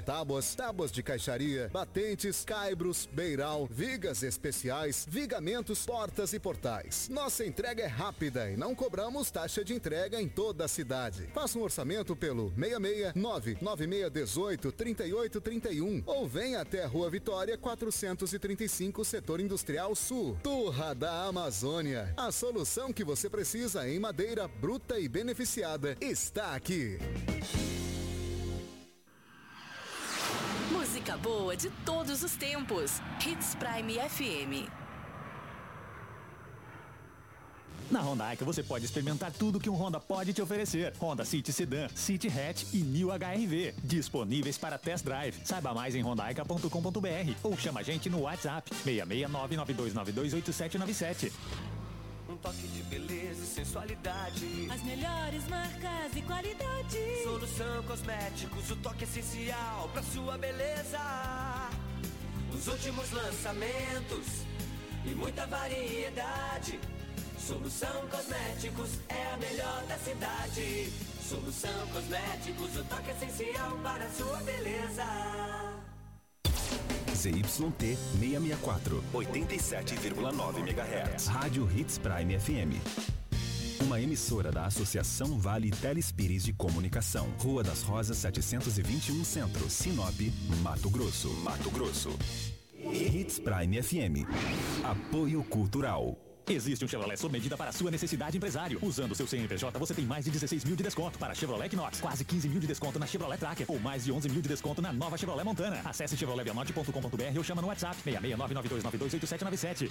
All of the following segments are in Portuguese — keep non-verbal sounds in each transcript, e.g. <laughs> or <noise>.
Tábuas, tábuas de caixaria, batentes, caibros, beiral, vigas especiais, vigamentos, portas e portais. Nossa entrega é rápida e não cobramos taxa de entrega em toda a cidade. Faça um orçamento pelo 669 9618 3831 ou venha até a Rua Vitória 435, Setor Industrial Sul. Turra da Amazônia. A solução que você precisa em madeira bruta e beneficiada está aqui. Música boa de todos os tempos. Hits Prime FM. Na Honda Ica você pode experimentar tudo que um Honda pode te oferecer. Honda City Sedan, City Hatch e New HRV. Disponíveis para test drive. Saiba mais em hondaica.com.br ou chama a gente no WhatsApp 66992928797. Toque de beleza e sensualidade. As melhores marcas e qualidade. Solução Cosméticos, o toque essencial pra sua beleza. Os últimos lançamentos e muita variedade. Solução Cosméticos é a melhor da cidade. Solução Cosméticos, o toque essencial para a sua beleza. ZYT 664, 87,9 MHz. Rádio Hits Prime FM. Uma emissora da Associação Vale Telespires de Comunicação. Rua das Rosas 721 Centro, Sinop, Mato Grosso. Mato Grosso. Hits Prime FM. Apoio Cultural. Existe um Chevrolet sob medida para sua necessidade empresário. Usando seu CNPJ, você tem mais de 16 mil de desconto para Chevrolet Equinox, quase 15 mil de desconto na Chevrolet Tracker ou mais de 11 mil de desconto na nova Chevrolet Montana. Acesse chevroletvianorte.com.br ou chama no WhatsApp 66992928797.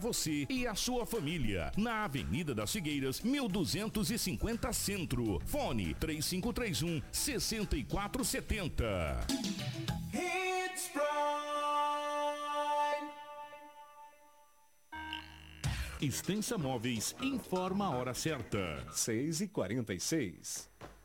você e a sua família. Na Avenida das Figueiras, 1250 Centro. Fone 3531 6470. Hits Prime. Extensa Móveis informa a hora certa. 6 e 46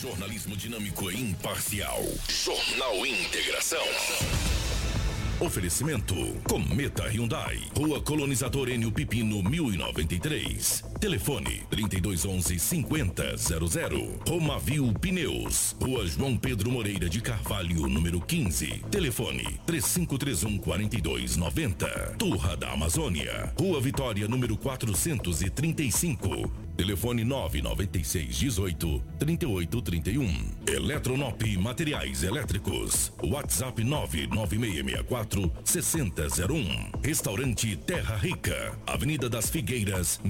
Jornalismo dinâmico e imparcial. Jornal Integração. Oferecimento: Cometa Hyundai, Rua Colonizador Enio Pipino 1093. Telefone: 3211 5000. Romavil Pneus, Rua João Pedro Moreira de Carvalho, número 15. Telefone: 3531 4290. Turra da Amazônia, Rua Vitória, número 435. Telefone 996 18 38 31. Eletronop Materiais Elétricos. WhatsApp 99664 6001. Restaurante Terra Rica. Avenida das Figueiras,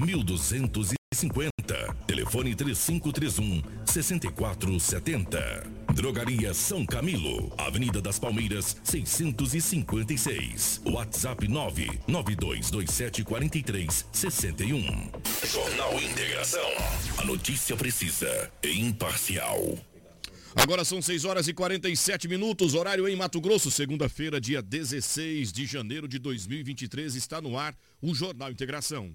1250. Telefone 3531 6470. Drogaria São Camilo. Avenida das Palmeiras, 656. WhatsApp 99227 43 61. Jornal Integração. A notícia precisa e imparcial. Agora são 6 horas e 47 minutos, horário em Mato Grosso, segunda-feira, dia 16 de janeiro de 2023, está no ar o Jornal Integração.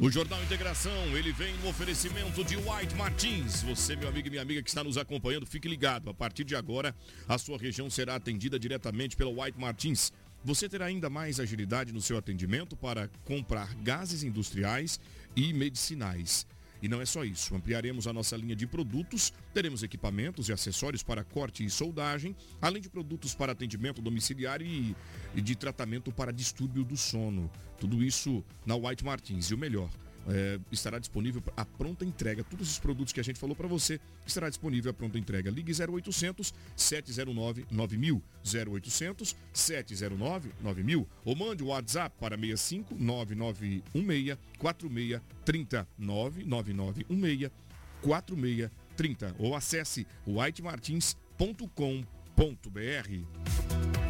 O Jornal Integração, ele vem no oferecimento de White Martins. Você, meu amigo e minha amiga que está nos acompanhando, fique ligado. A partir de agora, a sua região será atendida diretamente pelo White Martins. Você terá ainda mais agilidade no seu atendimento para comprar gases industriais e medicinais. E não é só isso, ampliaremos a nossa linha de produtos, teremos equipamentos e acessórios para corte e soldagem, além de produtos para atendimento domiciliar e, e de tratamento para distúrbio do sono. Tudo isso na White Martins. E o melhor, é, estará disponível a pronta entrega. Todos os produtos que a gente falou para você estará disponível a pronta entrega. Ligue 0800 709 9000 0800 709 9000 ou mande o WhatsApp para 65 9916 46 30 99916 46 30 ou acesse whitemartins.com.br.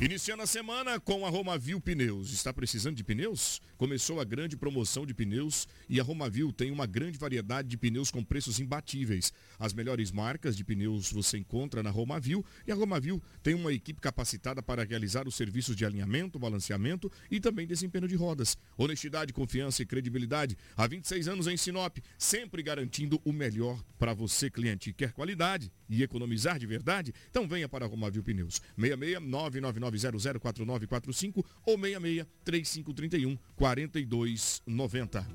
Iniciando a semana com a Romavil Pneus. Está precisando de pneus? Começou a grande promoção de pneus e a Romavil tem uma grande variedade de pneus com preços imbatíveis. As melhores marcas de pneus você encontra na Romavil e a Romavil tem uma equipe capacitada para realizar os serviços de alinhamento, balanceamento e também desempenho de rodas. Honestidade, confiança e credibilidade. Há 26 anos em Sinop, sempre garantindo o melhor para você, cliente. Quer qualidade e economizar de verdade? Então venha para a Romavil Pneus. 66 999 99004945 ou 66 3531 4290.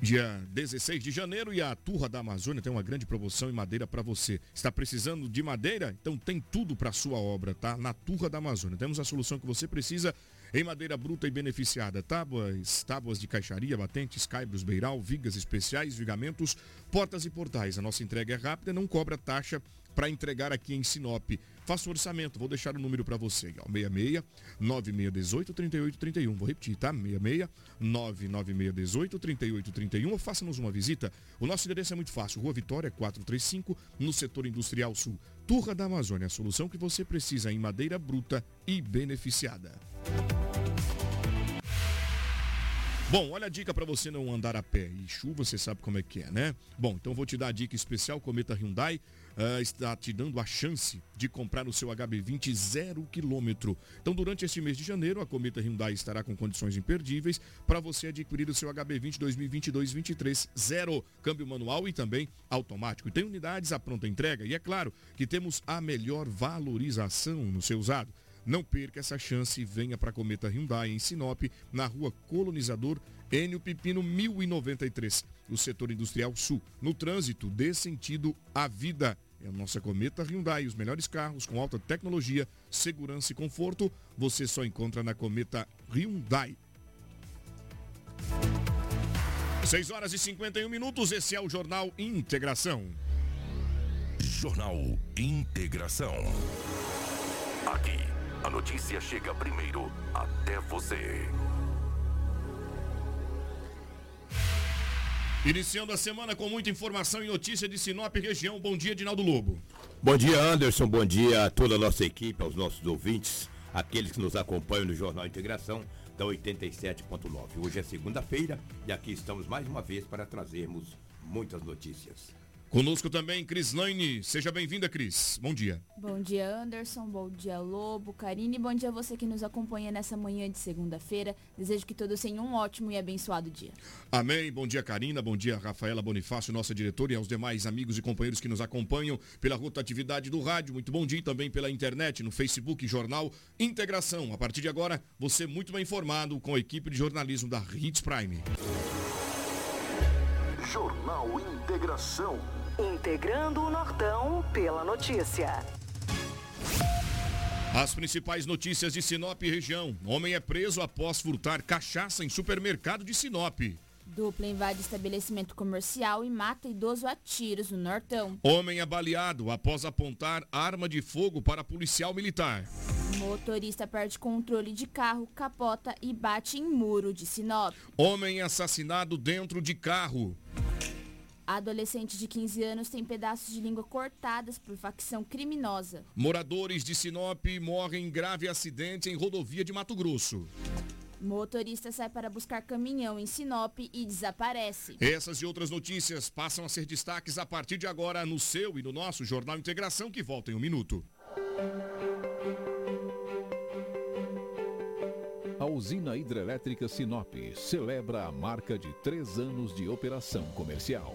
Dia 16 de janeiro e a Turra da Amazônia tem uma grande promoção em madeira para você. Está precisando de madeira? Então tem tudo para sua obra, tá? Na Turra da Amazônia. Temos a solução que você precisa em madeira bruta e beneficiada. Tábuas, tábuas de caixaria, batentes, caibros, beiral, vigas especiais, vigamentos, portas e portais. A nossa entrega é rápida não cobra taxa para entregar aqui em Sinop. Faça o orçamento, vou deixar o número para você, ó, 66 9618 3831. Vou repetir, tá? 66 99618 3831 ou faça-nos uma visita. O nosso endereço é muito fácil, Rua Vitória 435, no setor industrial sul. Turra da Amazônia, a solução que você precisa em madeira bruta e beneficiada. Bom, olha a dica para você não andar a pé. E chuva, você sabe como é que é, né? Bom, então vou te dar a dica especial, Cometa Hyundai uh, está te dando a chance de comprar o seu HB20 zero quilômetro. Então, durante este mês de janeiro, a Cometa Hyundai estará com condições imperdíveis para você adquirir o seu HB20 2022-23 zero, câmbio manual e também automático. Tem unidades à pronta entrega e é claro que temos a melhor valorização no seu usado. Não perca essa chance e venha para a Cometa Hyundai em Sinop, na rua Colonizador Enio Pipino 1093, no setor industrial sul. No trânsito, dê sentido à vida. É a nossa Cometa Hyundai, os melhores carros com alta tecnologia, segurança e conforto, você só encontra na Cometa Hyundai. 6 horas e 51 minutos, esse é o Jornal Integração. Jornal Integração. Aqui, a notícia chega primeiro até você. Iniciando a semana com muita informação e notícia de Sinop região. Bom dia, Dinaldo Lobo. Bom dia, Anderson. Bom dia a toda a nossa equipe, aos nossos ouvintes, aqueles que nos acompanham no Jornal Integração da 87.9. Hoje é segunda-feira e aqui estamos mais uma vez para trazermos muitas notícias. Conosco também, Cris Laine. Seja bem-vinda, Cris. Bom dia. Bom dia, Anderson. Bom dia, Lobo, Karine. Bom dia a você que nos acompanha nessa manhã de segunda-feira. Desejo que todos tenham um ótimo e abençoado dia. Amém. Bom dia, Karina. Bom dia, Rafaela Bonifácio, nossa diretora, e aos demais amigos e companheiros que nos acompanham pela rotatividade do rádio. Muito bom dia também pela internet, no Facebook, Jornal Integração. A partir de agora, você muito bem informado com a equipe de jornalismo da Hits Prime. Jornal Integração. Integrando o Nortão pela notícia. As principais notícias de Sinop e região. Homem é preso após furtar cachaça em supermercado de Sinop. Dupla invade estabelecimento comercial e mata idoso a tiros no Nortão. Homem é baleado após apontar arma de fogo para policial militar. Motorista perde controle de carro, capota e bate em muro de Sinop. Homem assassinado dentro de carro. Adolescente de 15 anos tem pedaços de língua cortadas por facção criminosa. Moradores de Sinop morrem em grave acidente em rodovia de Mato Grosso. Motorista sai para buscar caminhão em Sinop e desaparece. Essas e outras notícias passam a ser destaques a partir de agora no seu e no nosso Jornal Integração que volta em um minuto. A usina hidrelétrica Sinop celebra a marca de três anos de operação comercial.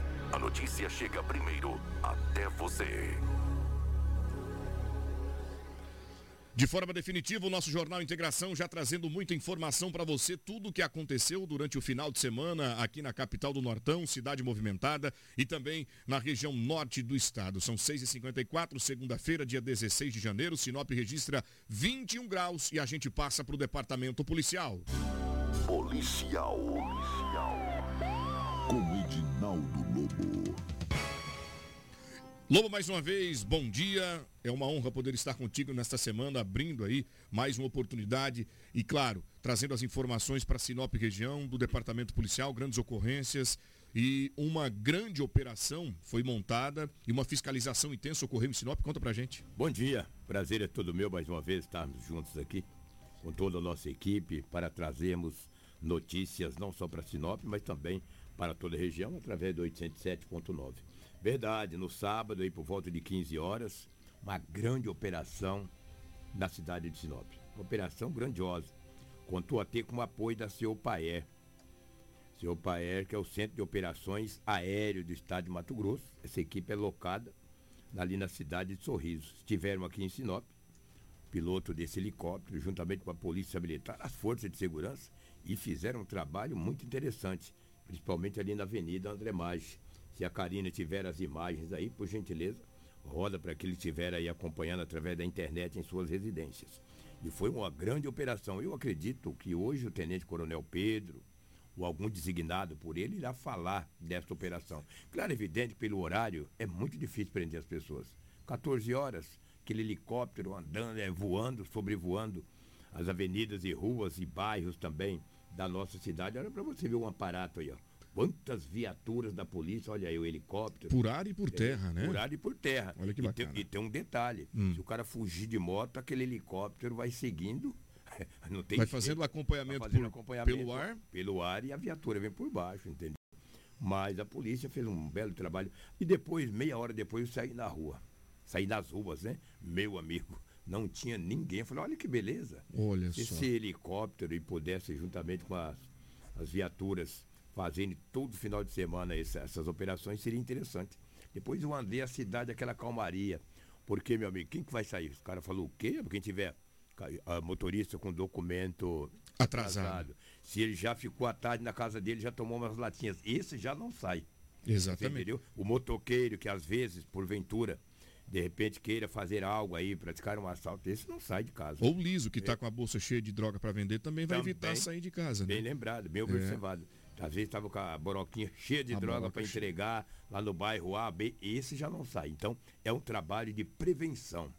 a notícia chega primeiro até você. De forma definitiva, o nosso Jornal Integração já trazendo muita informação para você, tudo o que aconteceu durante o final de semana aqui na capital do Nortão, cidade movimentada, e também na região norte do estado. São 6h54, segunda-feira, dia 16 de janeiro. Sinop registra 21 graus e a gente passa para o departamento policial. Policial. Policial. Edinaldo Lobo. Lobo, mais uma vez, bom dia. É uma honra poder estar contigo nesta semana, abrindo aí mais uma oportunidade e, claro, trazendo as informações para Sinop região, do Departamento Policial, grandes ocorrências e uma grande operação foi montada e uma fiscalização intensa ocorreu em Sinop. Conta pra gente. Bom dia, prazer é todo meu mais uma vez estarmos juntos aqui com toda a nossa equipe para trazermos notícias não só para Sinop, mas também para toda a região através do 807.9. Verdade, no sábado, aí por volta de 15 horas, uma grande operação na cidade de Sinop. Uma operação grandiosa. Contou até com o apoio da Seu Paer. Seu Paer, que é o Centro de Operações Aéreo do Estado de Mato Grosso. Essa equipe é locada ali na cidade de Sorriso. Estiveram aqui em Sinop, piloto desse helicóptero, juntamente com a Polícia Militar, as forças de segurança, e fizeram um trabalho muito interessante, principalmente ali na Avenida André Maggi se a Karina tiver as imagens aí, por gentileza, roda para que ele estiver aí acompanhando através da internet em suas residências. E foi uma grande operação. Eu acredito que hoje o Tenente Coronel Pedro, ou algum designado por ele, irá falar dessa operação. Claro, evidente, pelo horário, é muito difícil prender as pessoas. 14 horas, aquele helicóptero andando, é, voando, sobrevoando as avenidas e ruas e bairros também da nossa cidade. Olha para você ver um aparato aí, ó Quantas viaturas da polícia, olha aí, o helicóptero. Por ar e por terra, né? Por ar e por terra. Olha que bacana. E tem, e tem um detalhe: hum. se o cara fugir de moto, aquele helicóptero vai seguindo. <laughs> Não tem vai fazendo acompanhamento, vai fazendo por, acompanhamento pelo ar? Pelo ar e a viatura vem por baixo, entendeu? Mas a polícia fez um belo trabalho. E depois, meia hora depois, eu saí na rua. Saí nas ruas, né? Meu amigo não tinha ninguém. Eu falei, olha que beleza. Olha Se só. esse helicóptero e pudesse, juntamente com as, as viaturas fazendo todo final de semana essas operações, seria interessante. Depois eu andei a cidade, aquela calmaria. Porque, meu amigo, quem que vai sair? O cara falou o quê? Quem tiver motorista com documento atrasado. atrasado. Se ele já ficou à tarde na casa dele, já tomou umas latinhas. Esse já não sai. Exatamente. Entendeu? O motoqueiro que às vezes, porventura, de repente queira fazer algo aí, praticar um assalto, esse não sai de casa. Ou liso, que está é. com a bolsa cheia de droga para vender, também vai também, evitar sair de casa. Bem né? lembrado, bem observado. É. Às vezes estava com a boroquinha cheia de a droga para entregar lá no bairro A, B, esse já não sai. Então, é um trabalho de prevenção,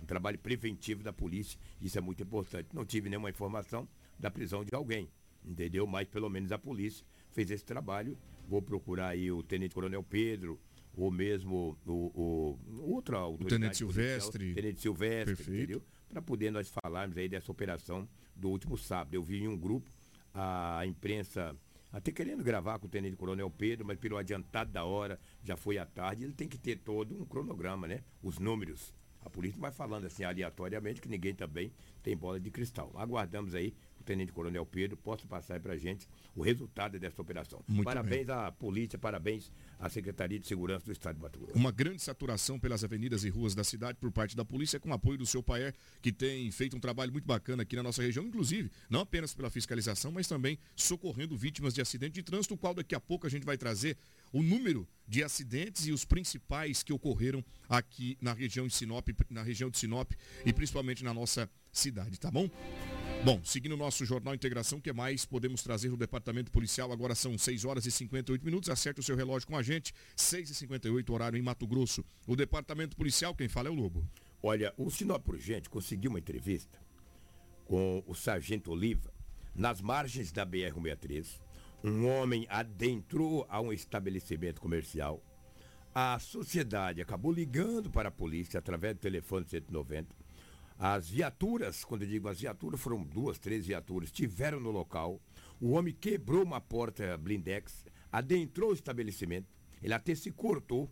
um trabalho preventivo da polícia, isso é muito importante. Não tive nenhuma informação da prisão de alguém, entendeu? Mas pelo menos a polícia fez esse trabalho. Vou procurar aí o Tenente Coronel Pedro, ou mesmo o, o outra. O Tenente Silvestre. Tenente Silvestre, Perfeito. entendeu? Para poder nós falarmos aí dessa operação do último sábado. Eu vi em um grupo a imprensa até querendo gravar com o Tenente Coronel Pedro, mas pelo adiantado da hora, já foi à tarde, ele tem que ter todo um cronograma, né? Os números. A polícia vai falando assim aleatoriamente que ninguém também tem bola de cristal. Aguardamos aí Tenente Coronel Pedro, possa passar para a gente o resultado dessa operação. Muito parabéns bem. à polícia, parabéns à Secretaria de Segurança do Estado de Mato Grosso. Uma grande saturação pelas avenidas e ruas da cidade por parte da polícia, com apoio do seu Paer, que tem feito um trabalho muito bacana aqui na nossa região, inclusive, não apenas pela fiscalização, mas também socorrendo vítimas de acidente de trânsito, o qual daqui a pouco a gente vai trazer o número de acidentes e os principais que ocorreram aqui na região de Sinop, na região de Sinop e principalmente na nossa cidade, tá bom? Bom, seguindo o nosso Jornal Integração, que mais podemos trazer do Departamento Policial? Agora são 6 horas e 58 minutos. Acerte o seu relógio com a gente. 6 e 58 horário em Mato Grosso. O Departamento Policial, quem fala é o Lobo. Olha, o Sinop Urgente conseguiu uma entrevista com o Sargento Oliva nas margens da BR-163. Um homem adentrou a um estabelecimento comercial. A sociedade acabou ligando para a polícia através do telefone 190 as viaturas, quando eu digo as viaturas, foram duas, três viaturas, estiveram no local. O homem quebrou uma porta blindex, adentrou o estabelecimento. Ele até se cortou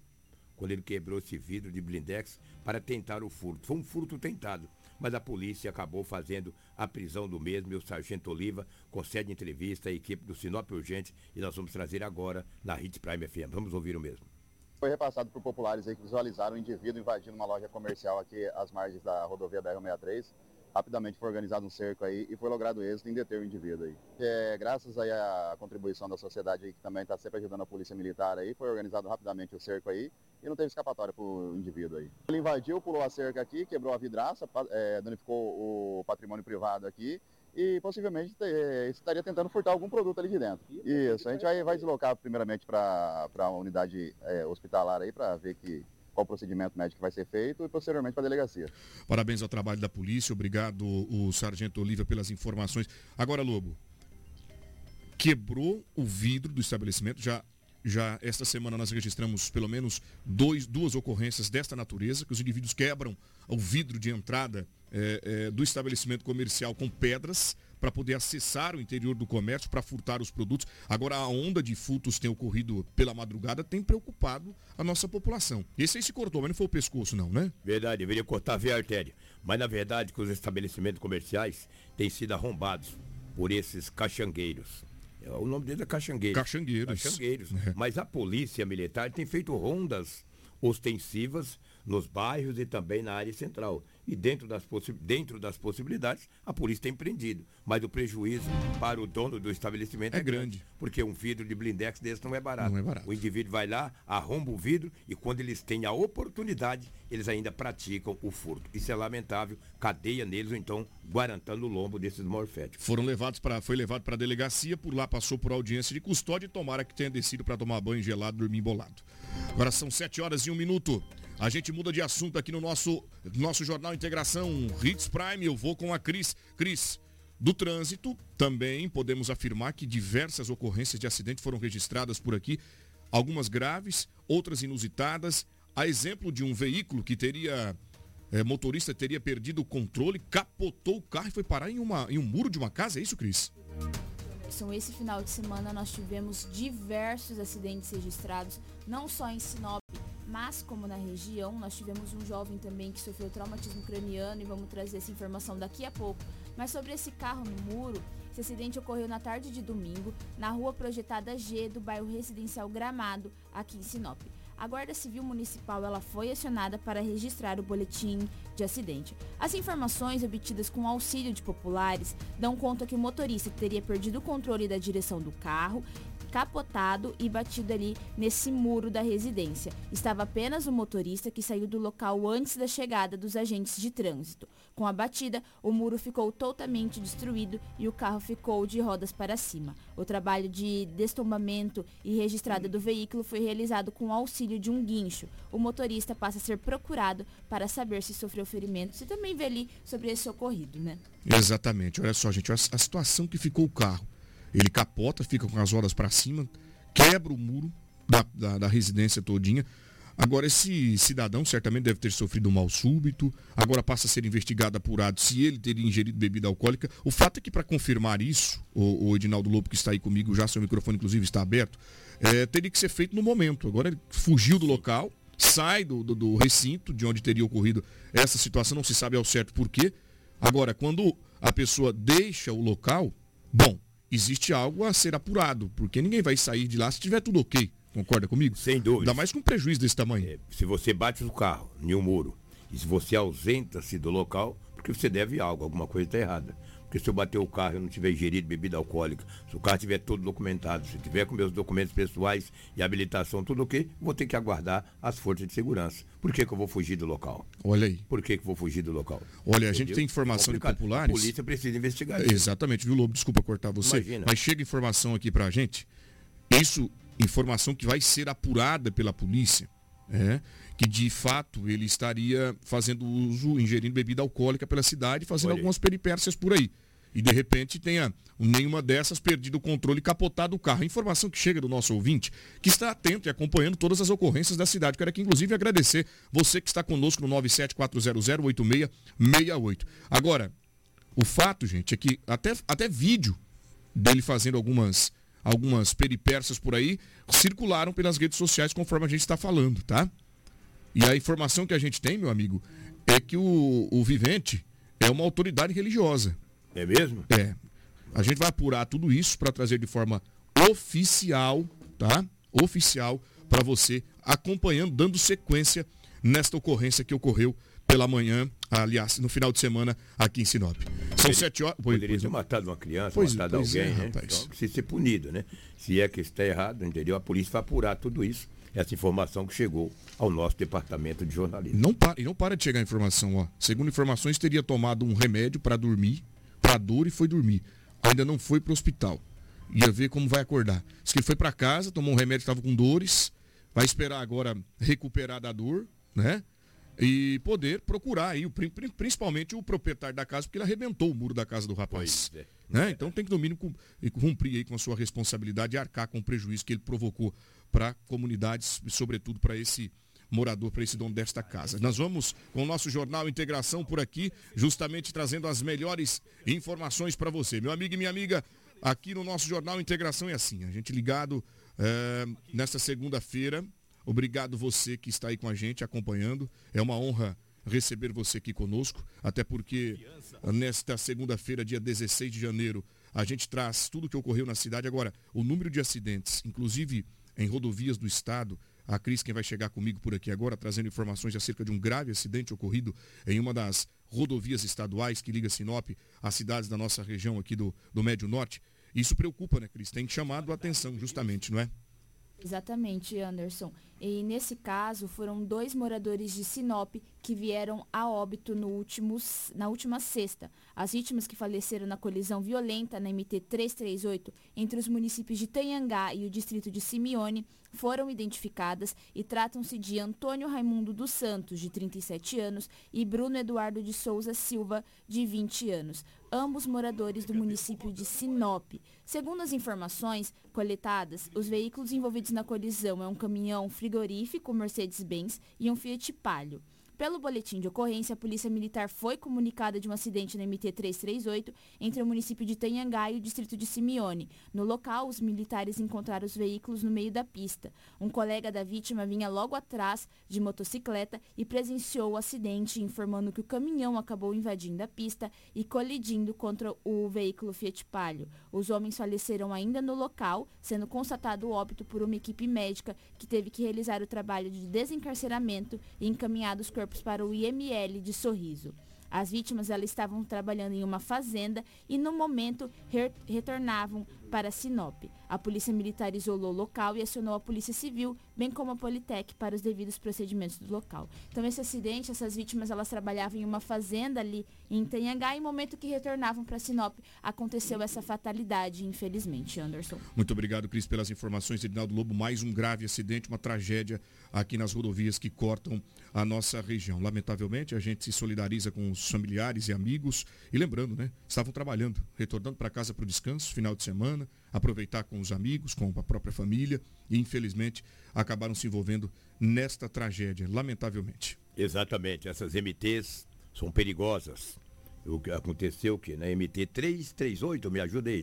quando ele quebrou esse vidro de blindex para tentar o furto. Foi um furto tentado, mas a polícia acabou fazendo a prisão do mesmo e o sargento Oliva concede entrevista à equipe do Sinop Urgente e nós vamos trazer agora na Hit Prime FM. Vamos ouvir o mesmo. Foi repassado por populares aí que visualizaram um indivíduo invadindo uma loja comercial aqui às margens da rodovia BR-163. Rapidamente foi organizado um cerco aí e foi logrado êxito em deter o indivíduo aí. É, graças aí à contribuição da sociedade aí, que também está sempre ajudando a polícia militar aí, foi organizado rapidamente o cerco aí e não teve escapatória para o indivíduo aí. Ele invadiu, pulou a cerca aqui, quebrou a vidraça, é, danificou o patrimônio privado aqui e possivelmente eh, estaria tentando furtar algum produto ali de dentro. Isso, a gente vai, vai deslocar primeiramente para a unidade é, hospitalar aí para ver que qual o procedimento médico vai ser feito e posteriormente para a delegacia. Parabéns ao trabalho da polícia, obrigado o Sargento Oliva pelas informações. Agora, Lobo, quebrou o vidro do estabelecimento, já já esta semana nós registramos pelo menos dois, duas ocorrências desta natureza, que os indivíduos quebram o vidro de entrada é, é, do estabelecimento comercial com pedras para poder acessar o interior do comércio, para furtar os produtos. Agora, a onda de furtos tem ocorrido pela madrugada, tem preocupado a nossa população. Esse aí se cortou, mas não foi o pescoço, não, né? Verdade, deveria cortar via artéria. Mas, na verdade, que os estabelecimentos comerciais têm sido arrombados por esses caxangueiros. O nome dele é Caxangueiros. Caxangueiros. Caxangueiros. É. Mas a polícia militar tem feito rondas ostensivas nos bairros e também na área central. E dentro das, dentro das possibilidades, a polícia tem prendido. Mas o prejuízo para o dono do estabelecimento é, é grande. grande. Porque um vidro de blindex desse não é barato. Não é barato. O indivíduo vai lá, arromba o vidro e quando eles têm a oportunidade, eles ainda praticam o furto. Isso é lamentável. Cadeia neles ou então guarantando o lombo desses morféticos. Foram levados para foi levado para a delegacia, por lá passou por audiência de custódia e tomara que tenha descido para tomar banho gelado, dormir embolado. Agora são sete horas e um minuto. A gente muda de assunto aqui no nosso, nosso Jornal Integração Hits Prime. Eu vou com a Cris. Cris, do trânsito, também podemos afirmar que diversas ocorrências de acidente foram registradas por aqui, algumas graves, outras inusitadas. A exemplo de um veículo que teria, é, motorista teria perdido o controle, capotou o carro e foi parar em, uma, em um muro de uma casa, é isso, Cris? Esse final de semana nós tivemos diversos acidentes registrados, não só em Sinop, mas como na região, nós tivemos um jovem também que sofreu traumatismo craniano e vamos trazer essa informação daqui a pouco. Mas sobre esse carro no muro, esse acidente ocorreu na tarde de domingo, na rua projetada G do bairro residencial Gramado, aqui em Sinop. A Guarda Civil Municipal ela foi acionada para registrar o boletim de acidente. As informações obtidas com auxílio de populares dão conta que o motorista teria perdido o controle da direção do carro capotado e batido ali nesse muro da residência. Estava apenas o motorista que saiu do local antes da chegada dos agentes de trânsito. Com a batida, o muro ficou totalmente destruído e o carro ficou de rodas para cima. O trabalho de destombamento e registrada do veículo foi realizado com o auxílio de um guincho. O motorista passa a ser procurado para saber se sofreu ferimentos e também ver ali sobre esse ocorrido, né? Exatamente. Olha só, gente, a situação que ficou o carro. Ele capota, fica com as rodas para cima, quebra o muro da, da, da, residência todinha. Agora, esse cidadão certamente deve ter sofrido um mal súbito, agora passa a ser investigado, apurado se ele teria ingerido bebida alcoólica. O fato é que, para confirmar isso, o, o Edinaldo Lobo, que está aí comigo, já seu microfone, inclusive, está aberto, é, teria que ser feito no momento. Agora, ele fugiu do local, sai do, do, do recinto de onde teria ocorrido essa situação, não se sabe ao certo por quê. Agora, quando a pessoa deixa o local, bom, existe algo a ser apurado, porque ninguém vai sair de lá se tiver tudo ok. Concorda comigo? Sem dúvida. Ainda mais com um prejuízo desse tamanho. É, se você bate no carro, em um muro, e se você ausenta-se do local, porque você deve algo, alguma coisa está errada. Porque se eu bater o carro e não tiver ingerido bebida alcoólica, se o carro estiver todo documentado, se tiver com meus documentos pessoais e habilitação, tudo ok, vou ter que aguardar as forças de segurança. Por que, que eu vou fugir do local? Olha aí. Por que, que eu vou fugir do local? Olha, a gente tem informação de populares. A polícia precisa investigar isso. Exatamente, viu, Lobo? Desculpa cortar você. Imagina. Mas chega informação aqui pra gente. Isso, informação que vai ser apurada pela polícia. É, que de fato ele estaria fazendo uso, ingerindo bebida alcoólica pela cidade, fazendo algumas peripécias por aí. E de repente tenha nenhuma dessas perdido o controle e capotado o carro. Informação que chega do nosso ouvinte, que está atento e acompanhando todas as ocorrências da cidade. Quero aqui, inclusive, agradecer você que está conosco no 974008668. Agora, o fato, gente, é que até, até vídeo dele fazendo algumas, algumas peripécias por aí circularam pelas redes sociais conforme a gente está falando, tá? E a informação que a gente tem, meu amigo, é que o, o vivente é uma autoridade religiosa. É mesmo? É. A gente vai apurar tudo isso para trazer de forma oficial, tá? Oficial para você acompanhando, dando sequência nesta ocorrência que ocorreu pela manhã, aliás, no final de semana aqui em Sinop. São sete horas. Poderia ter matado uma criança, pois, matado pois alguém, é, né? Então, precisa ser punido, né? Se é que está errado, entendeu? A polícia vai apurar tudo isso essa informação que chegou ao nosso departamento de jornalismo. Não para, e não para de chegar a informação, ó. Segundo informações, teria tomado um remédio para dormir, para dor e foi dormir. Ainda não foi para o hospital. Ia ver como vai acordar. Diz que ele foi para casa, tomou um remédio, estava com dores, vai esperar agora recuperar da dor, né? E poder procurar aí, principalmente o proprietário da casa, porque ele arrebentou o muro da casa do rapaz. É. Né? Então tem que, no mínimo, cumprir aí com a sua responsabilidade e arcar com o prejuízo que ele provocou para comunidades sobretudo, para esse morador, para esse dono desta casa. Nós vamos com o nosso jornal Integração por aqui, justamente trazendo as melhores informações para você. Meu amigo e minha amiga, aqui no nosso jornal Integração é assim, a gente ligado é, nesta segunda-feira. Obrigado você que está aí com a gente acompanhando. É uma honra receber você aqui conosco, até porque nesta segunda-feira, dia 16 de janeiro, a gente traz tudo o que ocorreu na cidade. Agora, o número de acidentes, inclusive em rodovias do estado. A Cris, quem vai chegar comigo por aqui agora, trazendo informações acerca de um grave acidente ocorrido em uma das rodovias estaduais que liga Sinop às cidades da nossa região aqui do, do Médio Norte. Isso preocupa, né, Cris? Tem chamado a atenção, justamente, não é? Exatamente, Anderson. E nesse caso, foram dois moradores de Sinop que vieram a óbito no último, na última sexta. As vítimas que faleceram na colisão violenta na MT 338 entre os municípios de Tanhangá e o distrito de Simeone foram identificadas e tratam-se de Antônio Raimundo dos Santos, de 37 anos, e Bruno Eduardo de Souza Silva, de 20 anos, ambos moradores do município de Sinop. Segundo as informações coletadas, os veículos envolvidos na colisão é um caminhão frigorífico Mercedes-Benz e um Fiat Palio. Pelo boletim de ocorrência, a Polícia Militar foi comunicada de um acidente na MT-338 entre o município de Tanhangá e o distrito de Simeone. No local, os militares encontraram os veículos no meio da pista. Um colega da vítima vinha logo atrás de motocicleta e presenciou o acidente, informando que o caminhão acabou invadindo a pista e colidindo contra o veículo Fiat Palio. Os homens faleceram ainda no local, sendo constatado o óbito por uma equipe médica que teve que realizar o trabalho de desencarceramento e encaminhar os corpos para o IML de Sorriso. As vítimas elas estavam trabalhando em uma fazenda e no momento re retornavam para Sinop. A polícia militar isolou o local e acionou a polícia civil, bem como a Politec para os devidos procedimentos do local. Então esse acidente, essas vítimas elas trabalhavam em uma fazenda ali em Tenhangá e no momento que retornavam para Sinop aconteceu essa fatalidade, infelizmente, Anderson. Muito obrigado, Cris, pelas informações. Edinaldo Lobo, mais um grave acidente, uma tragédia aqui nas rodovias que cortam a nossa região. Lamentavelmente, a gente se solidariza com os familiares e amigos. E lembrando, né? Estavam trabalhando, retornando para casa para o descanso, final de semana, aproveitar com os amigos, com a própria família. E infelizmente acabaram se envolvendo nesta tragédia, lamentavelmente. Exatamente, essas MTs são perigosas. O que aconteceu que na MT 338, me ajuda aí.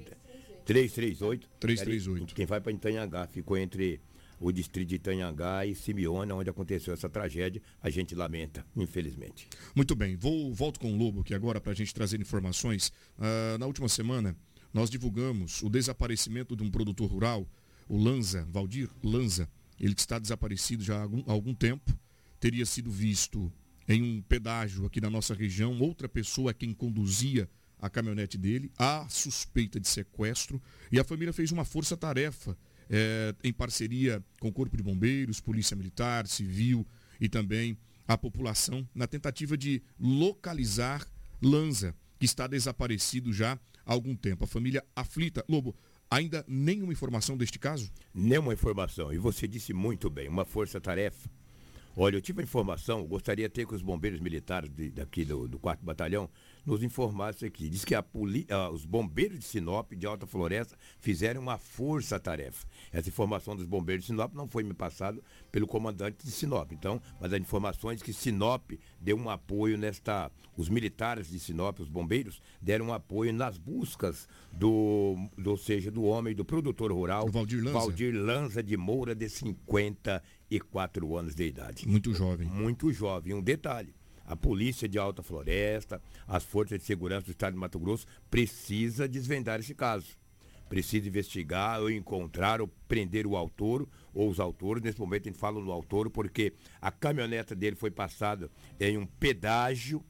338. 338. Quem vai para Itanhangá ficou entre o distrito de Itanhangá e Simeona, onde aconteceu essa tragédia. A gente lamenta, infelizmente. Muito bem, vou volto com o Lobo aqui agora para a gente trazer informações. Uh, na última semana, nós divulgamos o desaparecimento de um produtor rural, o Lanza, Valdir Lanza. Ele que está desaparecido já há algum, há algum tempo, teria sido visto em um pedágio aqui na nossa região. Outra pessoa é quem conduzia a caminhonete dele. Há suspeita de sequestro e a família fez uma força-tarefa é, em parceria com o Corpo de Bombeiros, Polícia Militar, Civil e também a população na tentativa de localizar Lanza, que está desaparecido já há algum tempo. A família aflita. Lobo, ainda nenhuma informação deste caso? Nenhuma informação. E você disse muito bem, uma força-tarefa Olha, eu tive a informação, gostaria até que os bombeiros militares de, daqui do, do 4 Batalhão nos informassem aqui. Diz que a poli, uh, os bombeiros de Sinop, de Alta Floresta, fizeram uma força-tarefa. Essa informação dos bombeiros de Sinop não foi me passada pelo comandante de Sinop. Então, mas a informação é que Sinop deu um apoio nesta. Os militares de Sinop, os bombeiros, deram um apoio nas buscas do, do ou seja, do homem, do produtor rural, Valdir Lanza. Valdir Lanza de Moura, de 50 e quatro anos de idade. Muito jovem. Muito jovem. Um detalhe. A polícia de Alta Floresta, as forças de segurança do estado de Mato Grosso precisa desvendar esse caso. Precisa investigar ou encontrar ou prender o autor ou os autores. Nesse momento a gente fala no autor porque a caminhoneta dele foi passada em um pedágio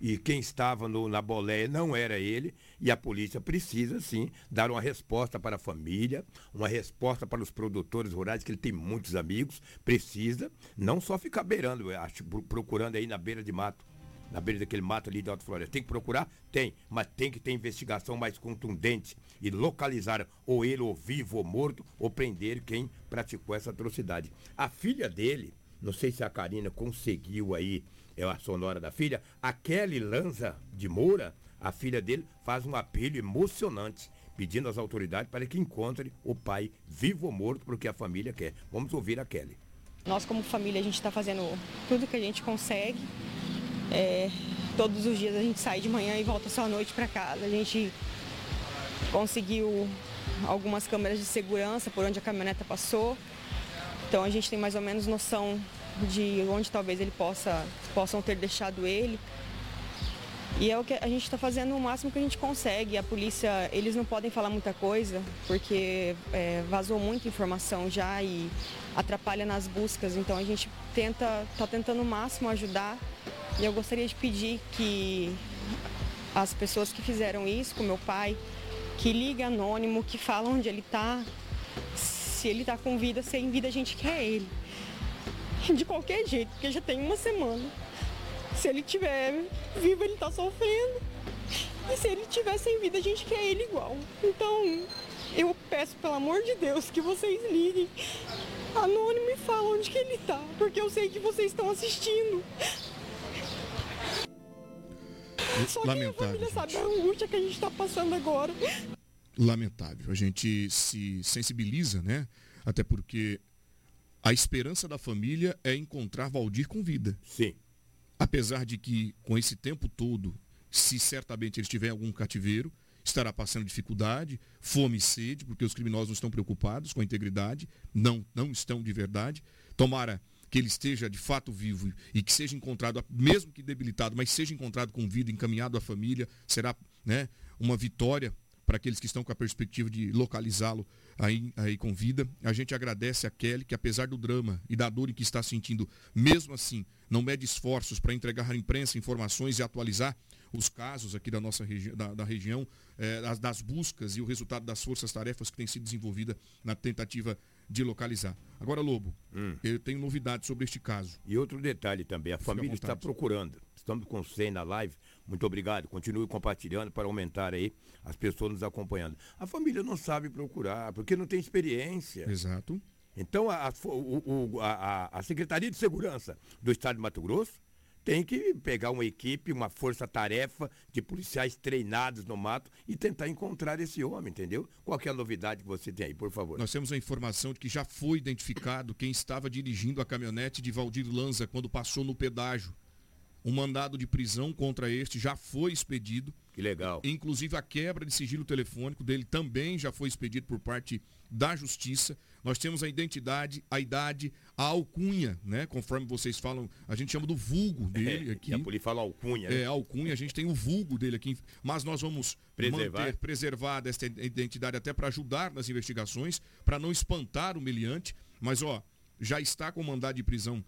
e quem estava no, na boleia não era ele, e a polícia precisa sim dar uma resposta para a família, uma resposta para os produtores rurais, que ele tem muitos amigos, precisa não só ficar beirando, acho, procurando aí na beira de mato, na beira daquele mato ali de Alto Floresta. Tem que procurar? Tem, mas tem que ter investigação mais contundente e localizar ou ele ou vivo ou morto ou prender quem praticou essa atrocidade. A filha dele, não sei se a Karina conseguiu aí é a sonora da filha, a Kelly Lanza de Moura, a filha dele, faz um apelo emocionante pedindo às autoridades para que encontre o pai vivo ou morto, porque a família quer. Vamos ouvir a Kelly. Nós, como família, a gente está fazendo tudo que a gente consegue. É, todos os dias a gente sai de manhã e volta só à noite para casa. A gente conseguiu algumas câmeras de segurança por onde a caminhoneta passou. Então a gente tem mais ou menos noção de onde talvez ele possa, possam ter deixado ele. E é o que a gente está fazendo o máximo que a gente consegue. A polícia, eles não podem falar muita coisa, porque é, vazou muita informação já e atrapalha nas buscas. Então a gente tenta, está tentando o máximo ajudar. E eu gostaria de pedir que as pessoas que fizeram isso com meu pai, que liga anônimo, que falam onde ele está, se ele está com vida, sem vida a gente quer ele <laughs> de qualquer jeito, porque já tem uma semana. Se ele tiver vivo, ele tá sofrendo. E se ele tiver sem vida, a gente quer ele igual. Então, eu peço, pelo amor de Deus, que vocês liguem anônimo e falem onde que ele tá, porque eu sei que vocês estão assistindo. Só Lamentável, que a família gente. sabe a angústia que a gente está passando agora. Lamentável. A gente se sensibiliza, né? Até porque a esperança da família é encontrar Valdir com vida. Sim. Apesar de que, com esse tempo todo, se certamente ele estiver em algum cativeiro, estará passando dificuldade, fome e sede, porque os criminosos não estão preocupados com a integridade, não, não estão de verdade. Tomara que ele esteja de fato vivo e que seja encontrado, mesmo que debilitado, mas seja encontrado com vida, encaminhado à família, será né, uma vitória para aqueles que estão com a perspectiva de localizá-lo aí, aí com vida. A gente agradece a Kelly, que apesar do drama e da dor em que está sentindo, mesmo assim, não mede esforços para entregar à imprensa informações e atualizar os casos aqui da nossa regi da, da região, eh, das, das, buscas e o resultado das forças-tarefas que tem sido desenvolvida na tentativa de localizar. Agora, Lobo, hum. eu tenho novidades sobre este caso. E outro detalhe também, a Fica família está procurando. Estamos com 100 na live. Muito obrigado. Continue compartilhando para aumentar aí as pessoas nos acompanhando. A família não sabe procurar, porque não tem experiência. Exato. Então, a, o, a, a Secretaria de Segurança do Estado de Mato Grosso tem que pegar uma equipe, uma força-tarefa de policiais treinados no mato e tentar encontrar esse homem, entendeu? Qual é a novidade que você tem aí, por favor? Nós temos a informação de que já foi identificado quem estava dirigindo a caminhonete de Valdir Lanza quando passou no pedágio. Um mandado de prisão contra este já foi expedido. Que legal. Inclusive a quebra de sigilo telefônico dele também já foi expedido por parte da justiça. nós temos a identidade, a idade, a alcunha, né? Conforme vocês falam, a gente chama do vulgo <laughs> dele É, aqui. e a polícia fala alcunha, né? É, alcunha, a gente tem o vulgo dele aqui, mas nós vamos Preservar. manter preservada esta identidade até para ajudar nas investigações, para não espantar o meliante, mas ó, já está com mandado de prisão